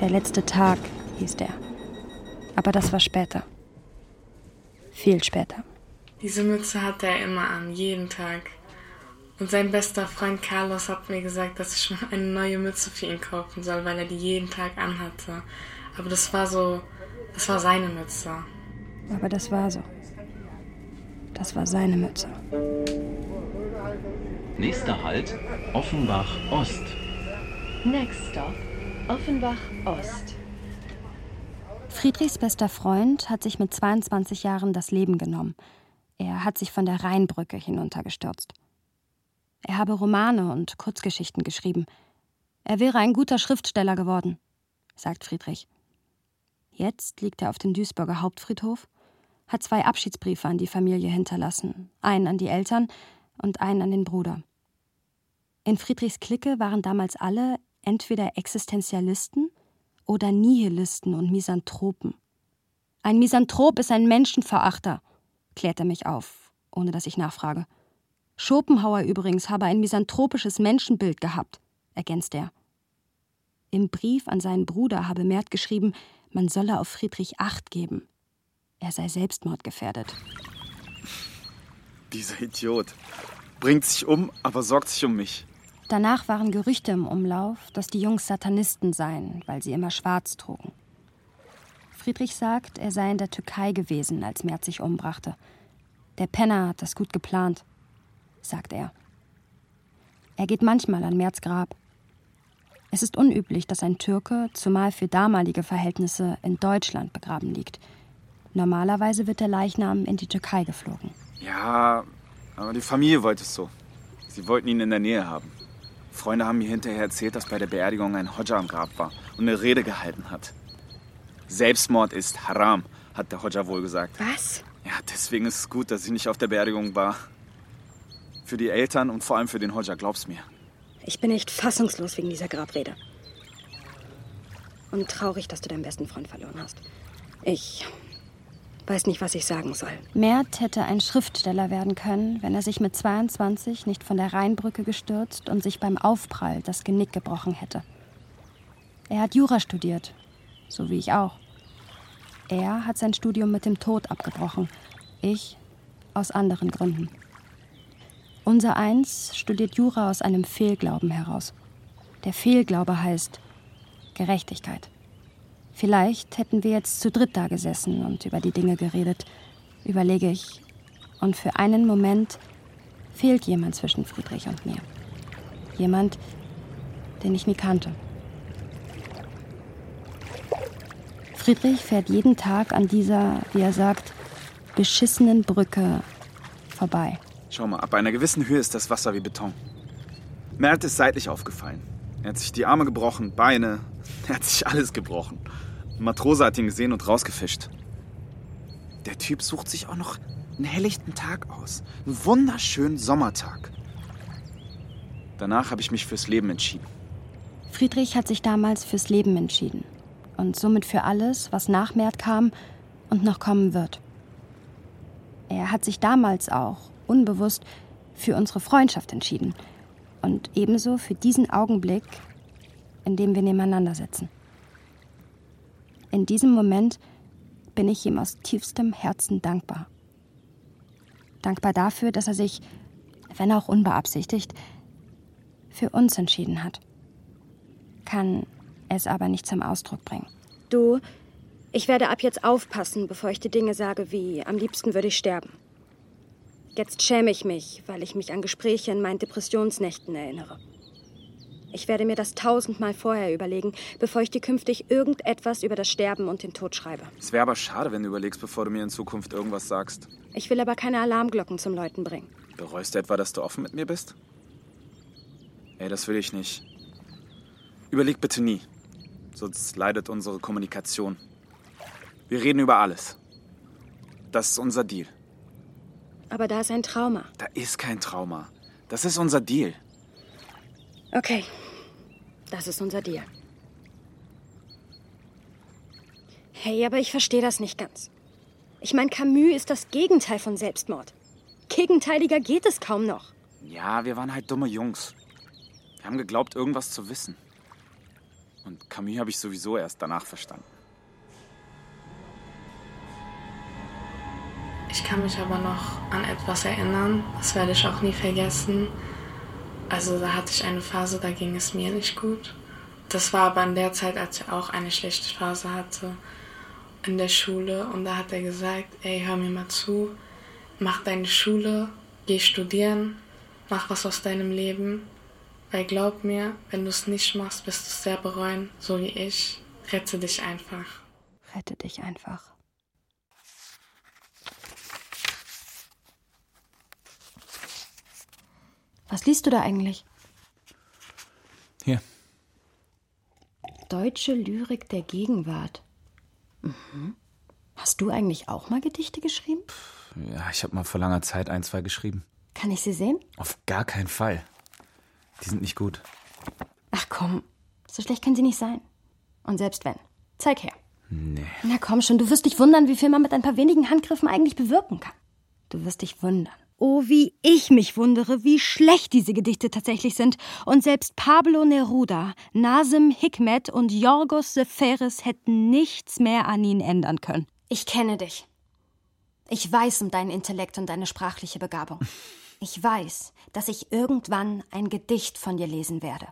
Der letzte Tag hieß der. Aber das war später. Viel später. Diese Mütze hatte er immer an, jeden Tag. Und sein bester Freund Carlos hat mir gesagt, dass ich mal eine neue Mütze für ihn kaufen soll, weil er die jeden Tag anhatte. Aber das war so, das war seine Mütze. Aber das war so. Das war seine Mütze. Nächster Halt, Offenbach Ost. Next stop, Offenbach Ost. Friedrichs bester Freund hat sich mit 22 Jahren das Leben genommen. Er hat sich von der Rheinbrücke hinuntergestürzt. Er habe Romane und Kurzgeschichten geschrieben. Er wäre ein guter Schriftsteller geworden, sagt Friedrich. Jetzt liegt er auf dem Duisburger Hauptfriedhof, hat zwei Abschiedsbriefe an die Familie hinterlassen, einen an die Eltern und einen an den Bruder. In Friedrichs Clique waren damals alle entweder Existenzialisten oder Nihilisten und Misanthropen. Ein Misanthrop ist ein Menschenverachter, klärt er mich auf, ohne dass ich nachfrage. Schopenhauer übrigens habe ein misanthropisches Menschenbild gehabt, ergänzt er. Im Brief an seinen Bruder habe Mert geschrieben, man solle auf Friedrich Acht geben. Er sei selbstmordgefährdet. Dieser Idiot bringt sich um, aber sorgt sich um mich. Danach waren Gerüchte im Umlauf, dass die Jungs Satanisten seien, weil sie immer schwarz trugen. Friedrich sagt, er sei in der Türkei gewesen, als Mert sich umbrachte. Der Penner hat das gut geplant sagt er. Er geht manchmal an Merz Grab. Es ist unüblich, dass ein Türke, zumal für damalige Verhältnisse, in Deutschland begraben liegt. Normalerweise wird der Leichnam in die Türkei geflogen. Ja, aber die Familie wollte es so. Sie wollten ihn in der Nähe haben. Freunde haben mir hinterher erzählt, dass bei der Beerdigung ein Hodja am Grab war und eine Rede gehalten hat. Selbstmord ist haram, hat der Hodja wohl gesagt. Was? Ja, deswegen ist es gut, dass ich nicht auf der Beerdigung war. Für die Eltern und vor allem für den Hodja, glaub's mir. Ich bin echt fassungslos wegen dieser Grabrede. Und traurig, dass du deinen besten Freund verloren hast. Ich weiß nicht, was ich sagen soll. Mert hätte ein Schriftsteller werden können, wenn er sich mit 22 nicht von der Rheinbrücke gestürzt und sich beim Aufprall das Genick gebrochen hätte. Er hat Jura studiert, so wie ich auch. Er hat sein Studium mit dem Tod abgebrochen. Ich aus anderen Gründen. Unser Eins studiert Jura aus einem Fehlglauben heraus. Der Fehlglaube heißt Gerechtigkeit. Vielleicht hätten wir jetzt zu dritt da gesessen und über die Dinge geredet, überlege ich. Und für einen Moment fehlt jemand zwischen Friedrich und mir. Jemand, den ich nie kannte. Friedrich fährt jeden Tag an dieser, wie er sagt, beschissenen Brücke vorbei Schau mal, ab einer gewissen Höhe ist das Wasser wie Beton. Mert ist seitlich aufgefallen. Er hat sich die Arme gebrochen, Beine. Er hat sich alles gebrochen. Ein Matrose hat ihn gesehen und rausgefischt. Der Typ sucht sich auch noch einen helllichten Tag aus. Einen wunderschönen Sommertag. Danach habe ich mich fürs Leben entschieden. Friedrich hat sich damals fürs Leben entschieden. Und somit für alles, was nach Mert kam und noch kommen wird. Er hat sich damals auch, unbewusst, für unsere Freundschaft entschieden. Und ebenso für diesen Augenblick, in dem wir nebeneinander sitzen. In diesem Moment bin ich ihm aus tiefstem Herzen dankbar. Dankbar dafür, dass er sich, wenn auch unbeabsichtigt, für uns entschieden hat. Kann es aber nicht zum Ausdruck bringen. Du, ich werde ab jetzt aufpassen, bevor ich dir Dinge sage wie, am liebsten würde ich sterben. Jetzt schäme ich mich, weil ich mich an Gespräche in meinen Depressionsnächten erinnere. Ich werde mir das tausendmal vorher überlegen, bevor ich dir künftig irgendetwas über das Sterben und den Tod schreibe. Es wäre aber schade, wenn du überlegst, bevor du mir in Zukunft irgendwas sagst. Ich will aber keine Alarmglocken zum Läuten bringen. Bereust du etwa, dass du offen mit mir bist? Ey, das will ich nicht. Überleg bitte nie. Sonst leidet unsere Kommunikation. Wir reden über alles. Das ist unser Deal. Aber da ist ein Trauma. Da ist kein Trauma. Das ist unser Deal. Okay, das ist unser Deal. Hey, aber ich verstehe das nicht ganz. Ich meine, Camus ist das Gegenteil von Selbstmord. Gegenteiliger geht es kaum noch. Ja, wir waren halt dumme Jungs. Wir haben geglaubt, irgendwas zu wissen. Und Camus habe ich sowieso erst danach verstanden. Ich kann mich aber noch an etwas erinnern, das werde ich auch nie vergessen. Also da hatte ich eine Phase, da ging es mir nicht gut. Das war aber in der Zeit, als ich auch eine schlechte Phase hatte in der Schule. Und da hat er gesagt, ey, hör mir mal zu, mach deine Schule, geh studieren, mach was aus deinem Leben. Weil glaub mir, wenn du es nicht machst, wirst du es sehr bereuen, so wie ich. Rette dich einfach. Rette dich einfach. Was liest du da eigentlich? Hier. Deutsche Lyrik der Gegenwart. Mhm. Hast du eigentlich auch mal Gedichte geschrieben? Ja, ich habe mal vor langer Zeit ein, zwei geschrieben. Kann ich sie sehen? Auf gar keinen Fall. Die sind nicht gut. Ach komm, so schlecht können sie nicht sein. Und selbst wenn. Zeig her. Nee. Na komm schon, du wirst dich wundern, wie viel man mit ein paar wenigen Handgriffen eigentlich bewirken kann. Du wirst dich wundern. Oh, wie ich mich wundere, wie schlecht diese Gedichte tatsächlich sind. Und selbst Pablo Neruda, Nasim Hikmet und Yorgos Seferis hätten nichts mehr an ihnen ändern können. Ich kenne dich. Ich weiß um deinen Intellekt und deine sprachliche Begabung. Ich weiß, dass ich irgendwann ein Gedicht von dir lesen werde.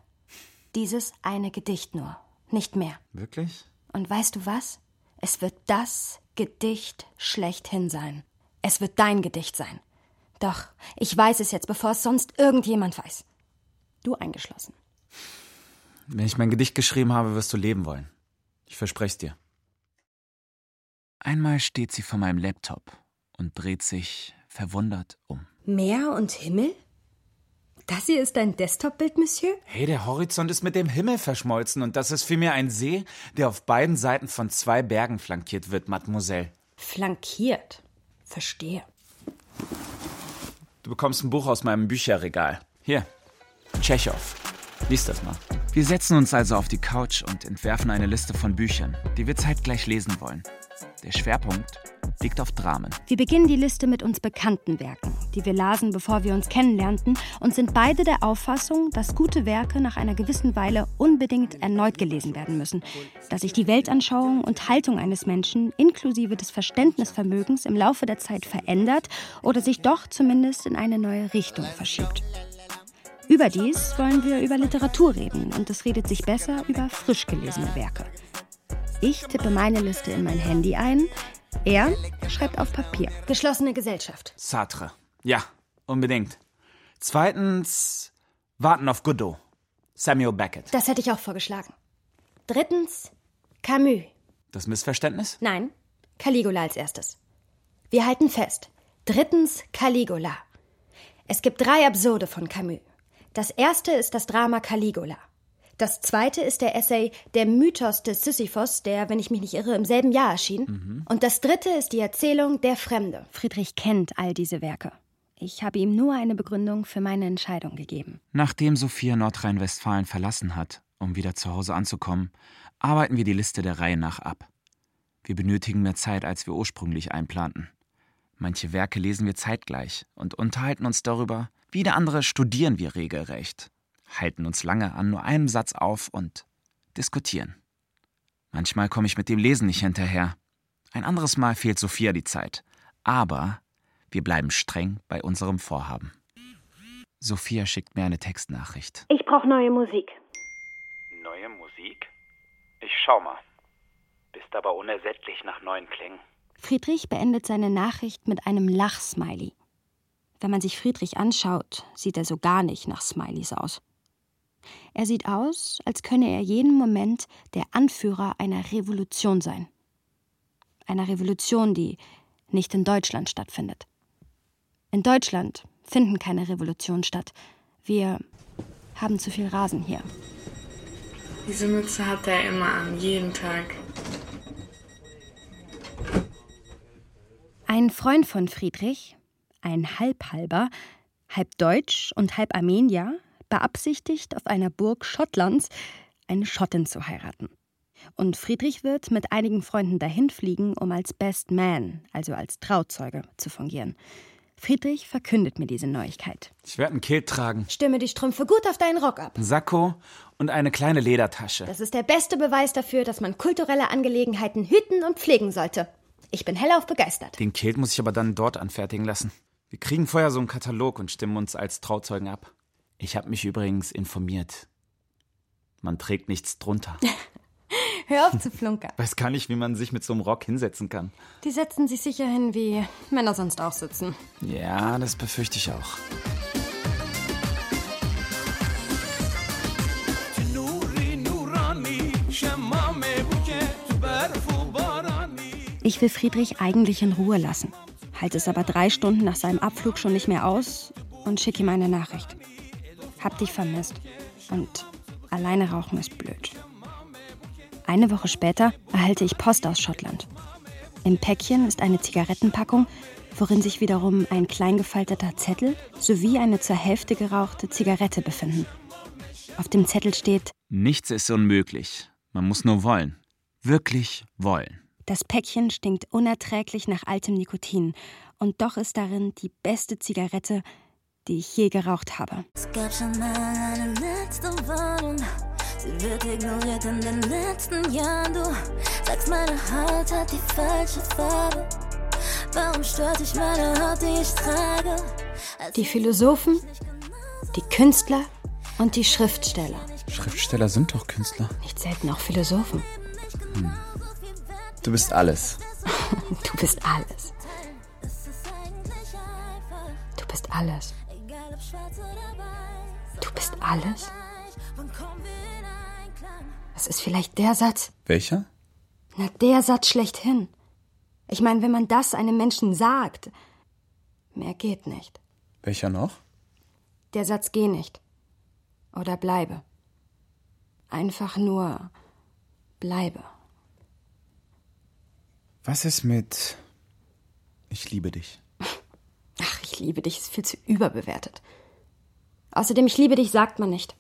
Dieses eine Gedicht nur, nicht mehr. Wirklich? Und weißt du was? Es wird das Gedicht schlechthin sein. Es wird dein Gedicht sein. Doch, ich weiß es jetzt, bevor es sonst irgendjemand weiß. Du eingeschlossen. Wenn ich mein Gedicht geschrieben habe, wirst du leben wollen. Ich verspreche es dir. Einmal steht sie vor meinem Laptop und dreht sich verwundert um. Meer und Himmel? Das hier ist dein Desktop-Bild, Monsieur? Hey, der Horizont ist mit dem Himmel verschmolzen und das ist vielmehr ein See, der auf beiden Seiten von zwei Bergen flankiert wird, Mademoiselle. Flankiert? Verstehe. Du bekommst ein Buch aus meinem Bücherregal. Hier, Tschechow. Lies das mal. Wir setzen uns also auf die Couch und entwerfen eine Liste von Büchern, die wir zeitgleich lesen wollen. Der Schwerpunkt liegt auf Dramen. Wir beginnen die Liste mit uns bekannten Werken, die wir lasen, bevor wir uns kennenlernten, und sind beide der Auffassung, dass gute Werke nach einer gewissen Weile unbedingt erneut gelesen werden müssen, da sich die Weltanschauung und Haltung eines Menschen inklusive des Verständnisvermögens im Laufe der Zeit verändert oder sich doch zumindest in eine neue Richtung verschiebt. Überdies wollen wir über Literatur reden und es redet sich besser über frisch gelesene Werke. Ich tippe meine Liste in mein Handy ein, er schreibt auf Papier. Geschlossene Gesellschaft. Sartre. Ja, unbedingt. Zweitens, Warten auf Godot. Samuel Beckett. Das hätte ich auch vorgeschlagen. Drittens, Camus. Das Missverständnis? Nein, Caligula als erstes. Wir halten fest. Drittens, Caligula. Es gibt drei Absurde von Camus. Das erste ist das Drama Caligula. Das zweite ist der Essay Der Mythos des Sisyphos, der, wenn ich mich nicht irre, im selben Jahr erschien. Mhm. Und das dritte ist die Erzählung Der Fremde. Friedrich kennt all diese Werke. Ich habe ihm nur eine Begründung für meine Entscheidung gegeben. Nachdem Sophia Nordrhein-Westfalen verlassen hat, um wieder zu Hause anzukommen, arbeiten wir die Liste der Reihe nach ab. Wir benötigen mehr Zeit, als wir ursprünglich einplanten. Manche Werke lesen wir zeitgleich und unterhalten uns darüber. Wieder andere studieren wir regelrecht, halten uns lange an nur einem Satz auf und diskutieren. Manchmal komme ich mit dem Lesen nicht hinterher. Ein anderes Mal fehlt Sophia die Zeit. Aber wir bleiben streng bei unserem Vorhaben. Sophia schickt mir eine Textnachricht. Ich brauche neue Musik. Neue Musik? Ich schau mal. Bist aber unersättlich nach neuen Klängen. Friedrich beendet seine Nachricht mit einem Lachsmiley. Wenn man sich Friedrich anschaut, sieht er so gar nicht nach Smileys aus. Er sieht aus, als könne er jeden Moment der Anführer einer Revolution sein. Einer Revolution, die nicht in Deutschland stattfindet. In Deutschland finden keine Revolutionen statt. Wir haben zu viel Rasen hier. Diese Mütze hat er immer an, jeden Tag. Ein Freund von Friedrich, ein Halbhalber, halb Deutsch und halb Armenier, beabsichtigt, auf einer Burg Schottlands eine Schottin zu heiraten. Und Friedrich wird mit einigen Freunden dahin fliegen, um als Best Man, also als Trauzeuge, zu fungieren. Friedrich verkündet mir diese Neuigkeit. Ich werde ein Kilt tragen. Stimme die Strümpfe gut auf deinen Rock ab. Ein Sakko und eine kleine Ledertasche. Das ist der beste Beweis dafür, dass man kulturelle Angelegenheiten hüten und pflegen sollte. Ich bin hellauf begeistert. Den Kilt muss ich aber dann dort anfertigen lassen. Wir kriegen vorher so einen Katalog und stimmen uns als Trauzeugen ab. Ich habe mich übrigens informiert. Man trägt nichts drunter. Hör auf zu flunkern. Weiß gar nicht, wie man sich mit so einem Rock hinsetzen kann. Die setzen sich sicher hin, wie Männer sonst auch sitzen. Ja, das befürchte ich auch. Ich will Friedrich eigentlich in Ruhe lassen, halte es aber drei Stunden nach seinem Abflug schon nicht mehr aus und schicke ihm eine Nachricht. Hab dich vermisst und alleine rauchen ist blöd. Eine Woche später erhalte ich Post aus Schottland. Im Päckchen ist eine Zigarettenpackung, worin sich wiederum ein kleingefalteter Zettel sowie eine zur Hälfte gerauchte Zigarette befinden. Auf dem Zettel steht Nichts ist unmöglich. Man muss nur wollen. Wirklich wollen. Das Päckchen stinkt unerträglich nach altem Nikotin, und doch ist darin die beste Zigarette, die ich je geraucht habe. Es gab schon mal eine letzte Warnung. Sie wird ignoriert in den letzten Jahren. Du sagst, meine Haut hat die falsche Farbe. Warum stört dich meine Haut, die ich trage? Die Philosophen, die Künstler und die Schriftsteller. Schriftsteller sind doch Künstler. Nicht selten auch Philosophen. Hm. Du bist alles. du bist alles. Du bist alles. Du bist alles? Das ist vielleicht der Satz. Welcher? Na, der Satz schlechthin. Ich meine, wenn man das einem Menschen sagt, mehr geht nicht. Welcher noch? Der Satz geh nicht. Oder bleibe. Einfach nur bleibe. Was ist mit Ich liebe dich? Ach, ich liebe dich ist viel zu überbewertet. Außerdem, ich liebe dich sagt man nicht.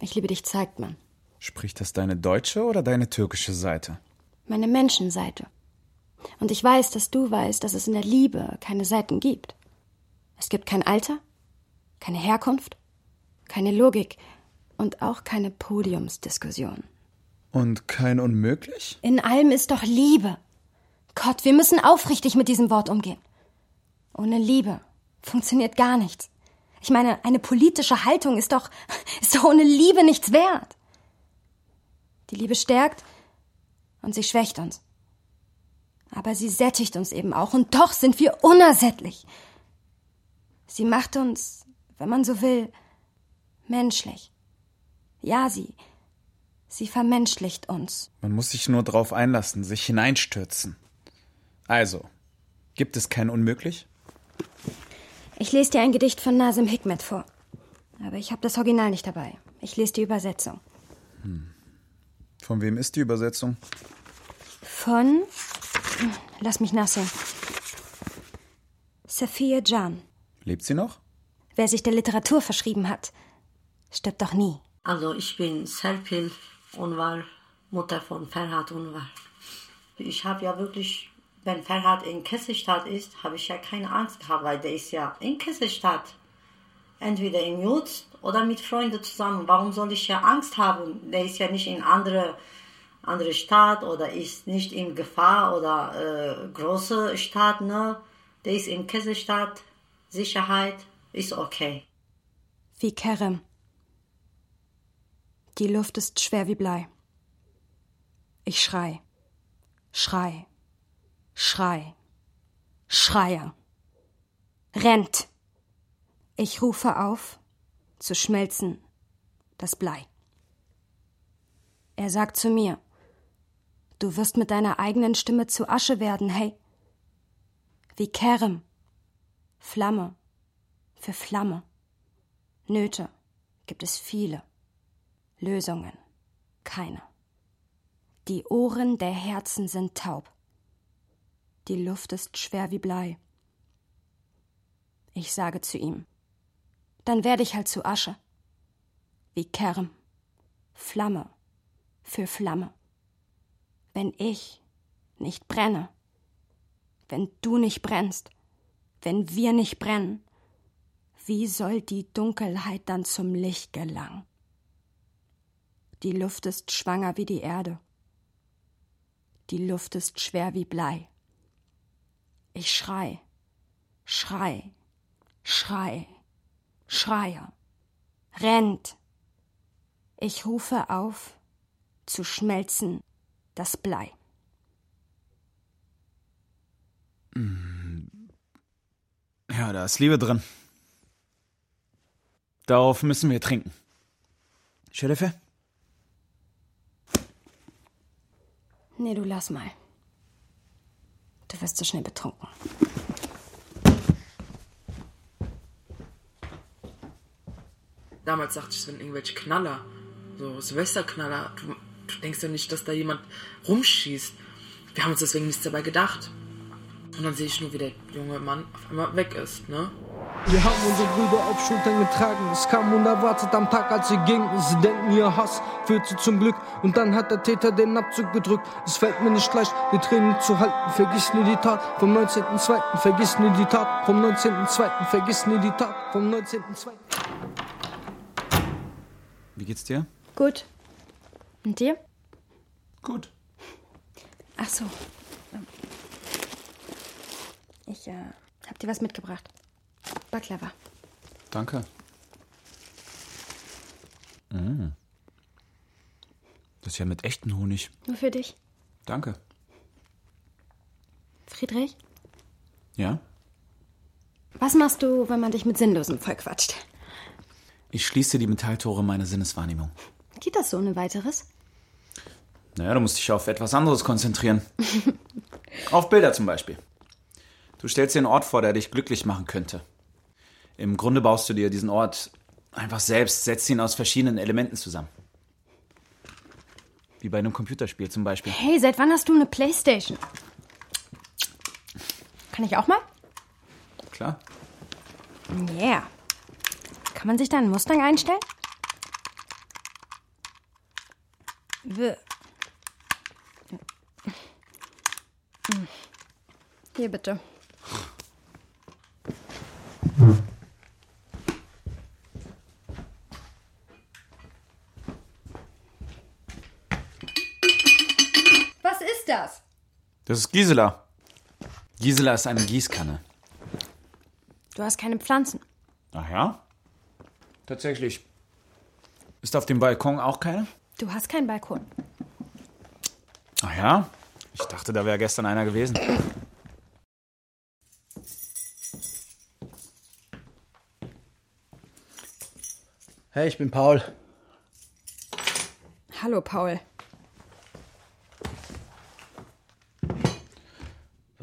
Ich liebe dich zeigt man. Spricht das deine deutsche oder deine türkische Seite? Meine Menschenseite. Und ich weiß, dass du weißt, dass es in der Liebe keine Seiten gibt. Es gibt kein Alter, keine Herkunft, keine Logik und auch keine Podiumsdiskussion. Und kein Unmöglich? In allem ist doch Liebe. Gott, wir müssen aufrichtig mit diesem Wort umgehen. Ohne Liebe funktioniert gar nichts. Ich meine, eine politische Haltung ist doch, ist doch ohne Liebe nichts wert. Die Liebe stärkt und sie schwächt uns. Aber sie sättigt uns eben auch und doch sind wir unersättlich. Sie macht uns, wenn man so will, menschlich. Ja, sie, sie vermenschlicht uns. Man muss sich nur darauf einlassen, sich hineinstürzen. Also, gibt es kein Unmöglich? Ich lese dir ein Gedicht von Nasim Hikmet vor. Aber ich habe das Original nicht dabei. Ich lese die Übersetzung. Hm. Von wem ist die Übersetzung? Von. Lass mich nachsehen. Safiya Jan. Lebt sie noch? Wer sich der Literatur verschrieben hat, stirbt doch nie. Also, ich bin Serpil Unvar, Mutter von Ferhat Unvar. Ich habe ja wirklich, wenn Ferhat in Kesselstadt ist, habe ich ja keine Angst gehabt, weil der ist ja in Kesselstadt. Entweder im Jud oder mit Freunden zusammen. Warum soll ich ja Angst haben? Der ist ja nicht in andere andere Stadt oder ist nicht in Gefahr oder äh, große Stadt, ne? Der ist in Kesselstadt, Sicherheit ist okay. Wie Kerem. Die Luft ist schwer wie Blei. Ich schrei, schrei, schrei, schreie. Rennt. Ich rufe auf, zu schmelzen, das Blei. Er sagt zu mir, du wirst mit deiner eigenen Stimme zu Asche werden, hey. Wie Kerem. Flamme für Flamme. Nöte gibt es viele. Lösungen keine. Die Ohren der Herzen sind taub. Die Luft ist schwer wie Blei. Ich sage zu ihm, dann werde ich halt zu Asche. Wie Kerm. Flamme für Flamme. Wenn ich nicht brenne, wenn du nicht brennst, wenn wir nicht brennen, wie soll die Dunkelheit dann zum Licht gelangen? Die Luft ist schwanger wie die Erde. Die Luft ist schwer wie Blei. Ich schrei, schrei, schrei, schreie, rennt. Ich rufe auf, zu schmelzen das Blei. Ja, da ist Liebe drin. Darauf müssen wir trinken. Sheriff? Nee, du lass mal. Du wirst so schnell betrunken. Damals dachte ich, es sind irgendwelche Knaller. So Silvesterknaller. Du, du denkst ja nicht, dass da jemand rumschießt. Wir haben uns deswegen nichts dabei gedacht. Und dann sehe ich nur, wie der junge Mann auf einmal weg ist, ne? Wir haben unsere Brüder auf Schultern getragen. Es kam unerwartet am Tag, als sie gingen. Sie denken, ihr Hass führt sie zum Glück. Und dann hat der Täter den Abzug gedrückt. Es fällt mir nicht leicht, die Tränen zu halten. Vergiss nie die Tat vom 19.02. Vergiss nie die Tat vom 19.02. Vergiss nie die Tat vom 19.02. Wie geht's dir? Gut. Und dir? Gut. Ach so. Ich äh, hab dir was mitgebracht. Baklava. Danke. Mm. Das ist ja mit echtem Honig. Nur für dich. Danke. Friedrich? Ja? Was machst du, wenn man dich mit Sinnlosem vollquatscht? Ich schließe die Metalltore meiner Sinneswahrnehmung. Geht das so ohne weiteres? Naja, du musst dich auf etwas anderes konzentrieren. auf Bilder zum Beispiel. Du stellst dir einen Ort vor, der dich glücklich machen könnte. Im Grunde baust du dir diesen Ort einfach selbst, setzt ihn aus verschiedenen Elementen zusammen. Wie bei einem Computerspiel zum Beispiel. Hey, seit wann hast du eine Playstation? Kann ich auch mal? Klar. Yeah. Kann man sich da einen Mustang einstellen? Hier bitte. Was ist das? Das ist Gisela. Gisela ist eine Gießkanne. Du hast keine Pflanzen. Ach ja? Tatsächlich. Ist auf dem Balkon auch keine? Du hast keinen Balkon. Ach ja? Ich dachte, da wäre gestern einer gewesen. Hey, ich bin Paul. Hallo, Paul.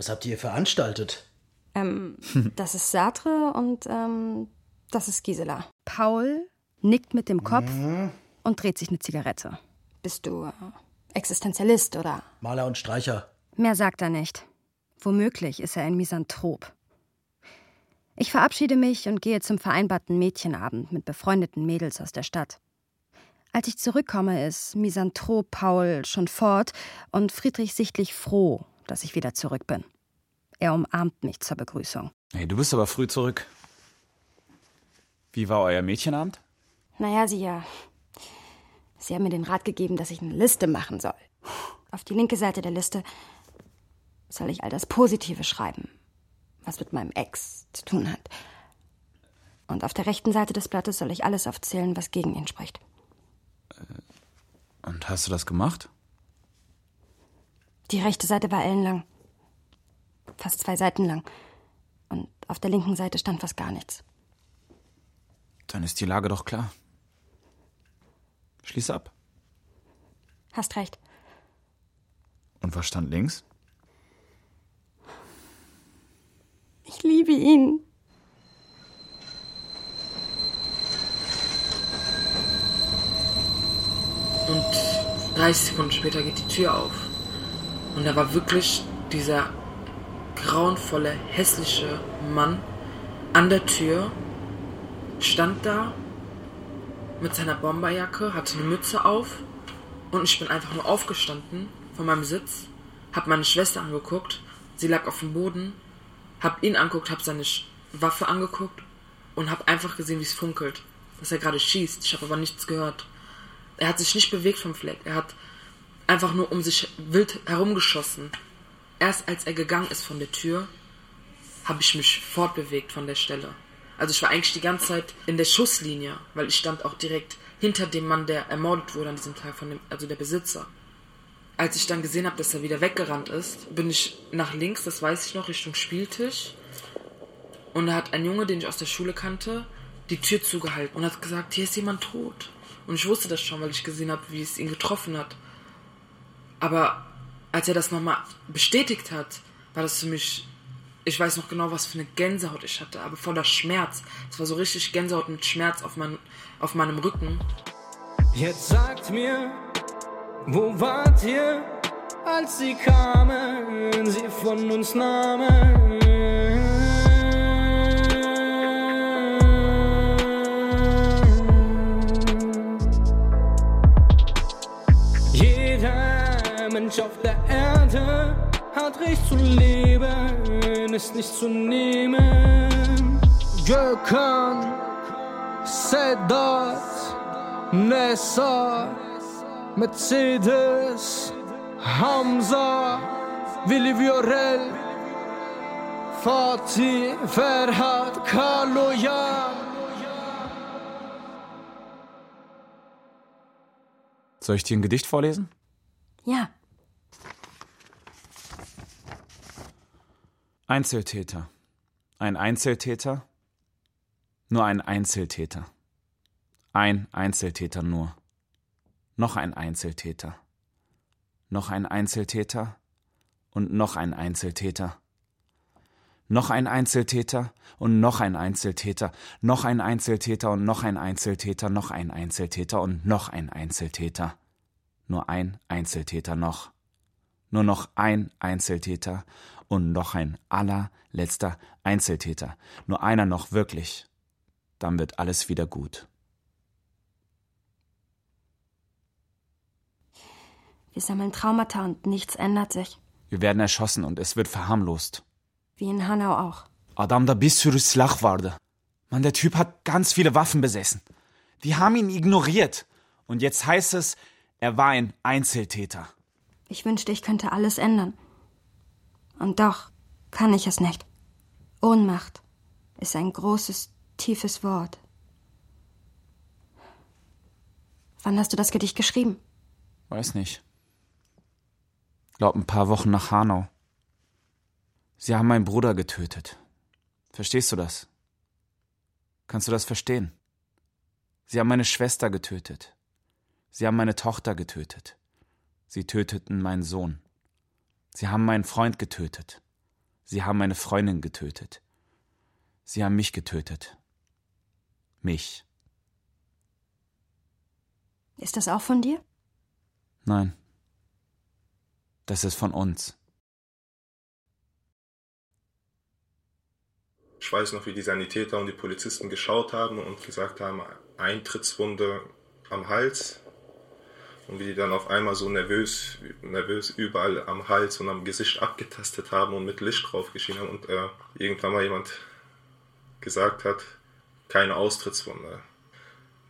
Was habt ihr veranstaltet? Ähm, das ist Sartre und ähm, das ist Gisela. Paul nickt mit dem Kopf mhm. und dreht sich eine Zigarette. Bist du äh, Existenzialist oder? Maler und Streicher. Mehr sagt er nicht. Womöglich ist er ein Misanthrop. Ich verabschiede mich und gehe zum vereinbarten Mädchenabend mit befreundeten Mädels aus der Stadt. Als ich zurückkomme, ist Misanthrop Paul schon fort und Friedrich sichtlich froh, dass ich wieder zurück bin. Er umarmt mich zur Begrüßung. Hey, du bist aber früh zurück. Wie war euer Mädchenabend? Naja, sie ja. Sie haben mir den Rat gegeben, dass ich eine Liste machen soll. Auf die linke Seite der Liste soll ich all das Positive schreiben, was mit meinem Ex zu tun hat. Und auf der rechten Seite des Blattes soll ich alles aufzählen, was gegen ihn spricht. Äh, und hast du das gemacht? Die rechte Seite war ellenlang. Fast zwei Seiten lang. Und auf der linken Seite stand fast gar nichts. Dann ist die Lage doch klar. Schließ ab. Hast recht. Und was stand links? Ich liebe ihn. Und 30 Sekunden später geht die Tür auf. Und da war wirklich dieser grauenvolle, hässliche Mann an der Tür, stand da mit seiner Bomberjacke, hatte eine Mütze auf und ich bin einfach nur aufgestanden von meinem Sitz, hab meine Schwester angeguckt, sie lag auf dem Boden hab ihn anguckt, hab seine Waffe angeguckt und hab einfach gesehen, wie es funkelt. Dass er gerade schießt. Ich habe aber nichts gehört. Er hat sich nicht bewegt vom Fleck. Er hat einfach nur um sich wild herumgeschossen. Erst als er gegangen ist von der Tür, habe ich mich fortbewegt von der Stelle. Also ich war eigentlich die ganze Zeit in der Schusslinie, weil ich stand auch direkt hinter dem Mann, der ermordet wurde an diesem Tag, von dem, also der Besitzer. Als ich dann gesehen habe, dass er wieder weggerannt ist, bin ich nach links, das weiß ich noch, Richtung Spieltisch. Und da hat ein Junge, den ich aus der Schule kannte, die Tür zugehalten und hat gesagt, hier ist jemand tot. Und ich wusste das schon, weil ich gesehen habe, wie es ihn getroffen hat. Aber als er das nochmal bestätigt hat, war das für mich, ich weiß noch genau, was für eine Gänsehaut ich hatte, aber voller Schmerz. Es war so richtig Gänsehaut mit Schmerz auf, mein, auf meinem Rücken. Jetzt sagt mir, wo wart ihr, als sie kamen, sie von uns nahmen? Mensch auf der Erde hat Recht zu leben, ist nicht zu nehmen. Gökhan, Sedat, Nessa. Mercedes, Hamza, Willi Viorel, Fatih, Ferhat, Kaloyan. Soll ich dir ein Gedicht vorlesen? Ja. Einzeltäter. Ein Einzeltäter. Nur ein Einzeltäter. Ein Einzeltäter nur. Noch ein Einzeltäter. Noch ein Einzeltäter und noch ein Einzeltäter. Noch ein Einzeltäter und noch ein Einzeltäter, noch ein Einzeltäter und noch ein Einzeltäter, noch ein Einzeltäter und noch ein Einzeltäter. Nur ein Einzeltäter noch. Nur noch ein Einzeltäter und noch ein allerletzter Einzeltäter. Nur einer noch wirklich. Dann wird alles wieder gut. Wir sammeln Traumata und nichts ändert sich. Wir werden erschossen und es wird verharmlost. Wie in Hanau auch. Adamda bir sürü silah vardı. Mann, der Typ hat ganz viele Waffen besessen. Die haben ihn ignoriert. Und jetzt heißt es, er war ein Einzeltäter. Ich wünschte, ich könnte alles ändern. Und doch kann ich es nicht. Ohnmacht ist ein großes, tiefes Wort. Wann hast du das Gedicht geschrieben? Weiß nicht glaub ein paar Wochen nach Hanau. Sie haben meinen Bruder getötet. Verstehst du das? Kannst du das verstehen? Sie haben meine Schwester getötet. Sie haben meine Tochter getötet. Sie töteten meinen Sohn. Sie haben meinen Freund getötet. Sie haben meine Freundin getötet. Sie haben mich getötet. Mich. Ist das auch von dir? Nein. Das ist von uns. Ich weiß noch, wie die Sanitäter und die Polizisten geschaut haben und gesagt haben, Eintrittswunde am Hals. Und wie die dann auf einmal so nervös, nervös überall am Hals und am Gesicht abgetastet haben und mit Licht drauf geschienen haben. Und äh, irgendwann mal jemand gesagt hat, keine Austrittswunde.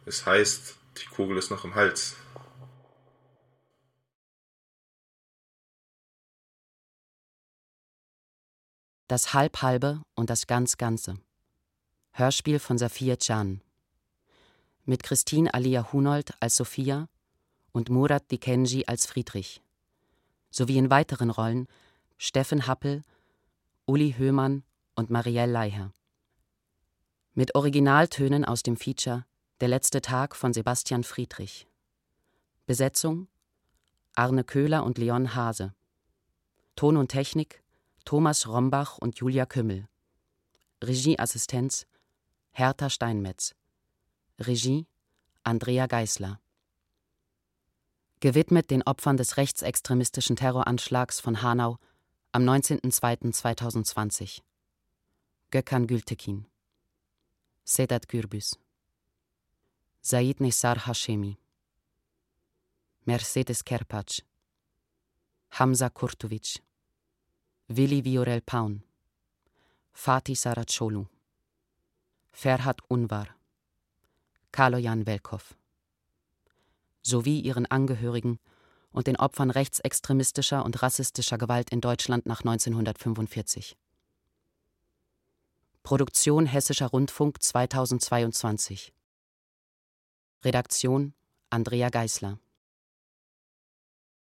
Das heißt, die Kugel ist noch im Hals. Das Halb-Halbe und das Ganz-Ganze. Hörspiel von Safir Can. Mit Christine Alia Hunold als Sophia und Murat Dikenji als Friedrich. Sowie in weiteren Rollen Steffen Happel, Uli Höhmann und Marielle Leiher. Mit Originaltönen aus dem Feature Der letzte Tag von Sebastian Friedrich. Besetzung Arne Köhler und Leon Hase. Ton und Technik Thomas Rombach und Julia Kümmel. Regieassistenz Hertha Steinmetz. Regie Andrea Geißler. Gewidmet den Opfern des rechtsextremistischen Terroranschlags von Hanau am 19.02.2020. Gökhan Gültekin. Sedat Gürbüz. Said Nissar Hashemi. Mercedes Kerpac. Hamza Kurtovic. Willi Viorel Paun, Fatih Saracolu, Ferhat Unvar, Kaloyan Velkov, sowie ihren Angehörigen und den Opfern rechtsextremistischer und rassistischer Gewalt in Deutschland nach 1945. Produktion Hessischer Rundfunk 2022 Redaktion Andrea Geißler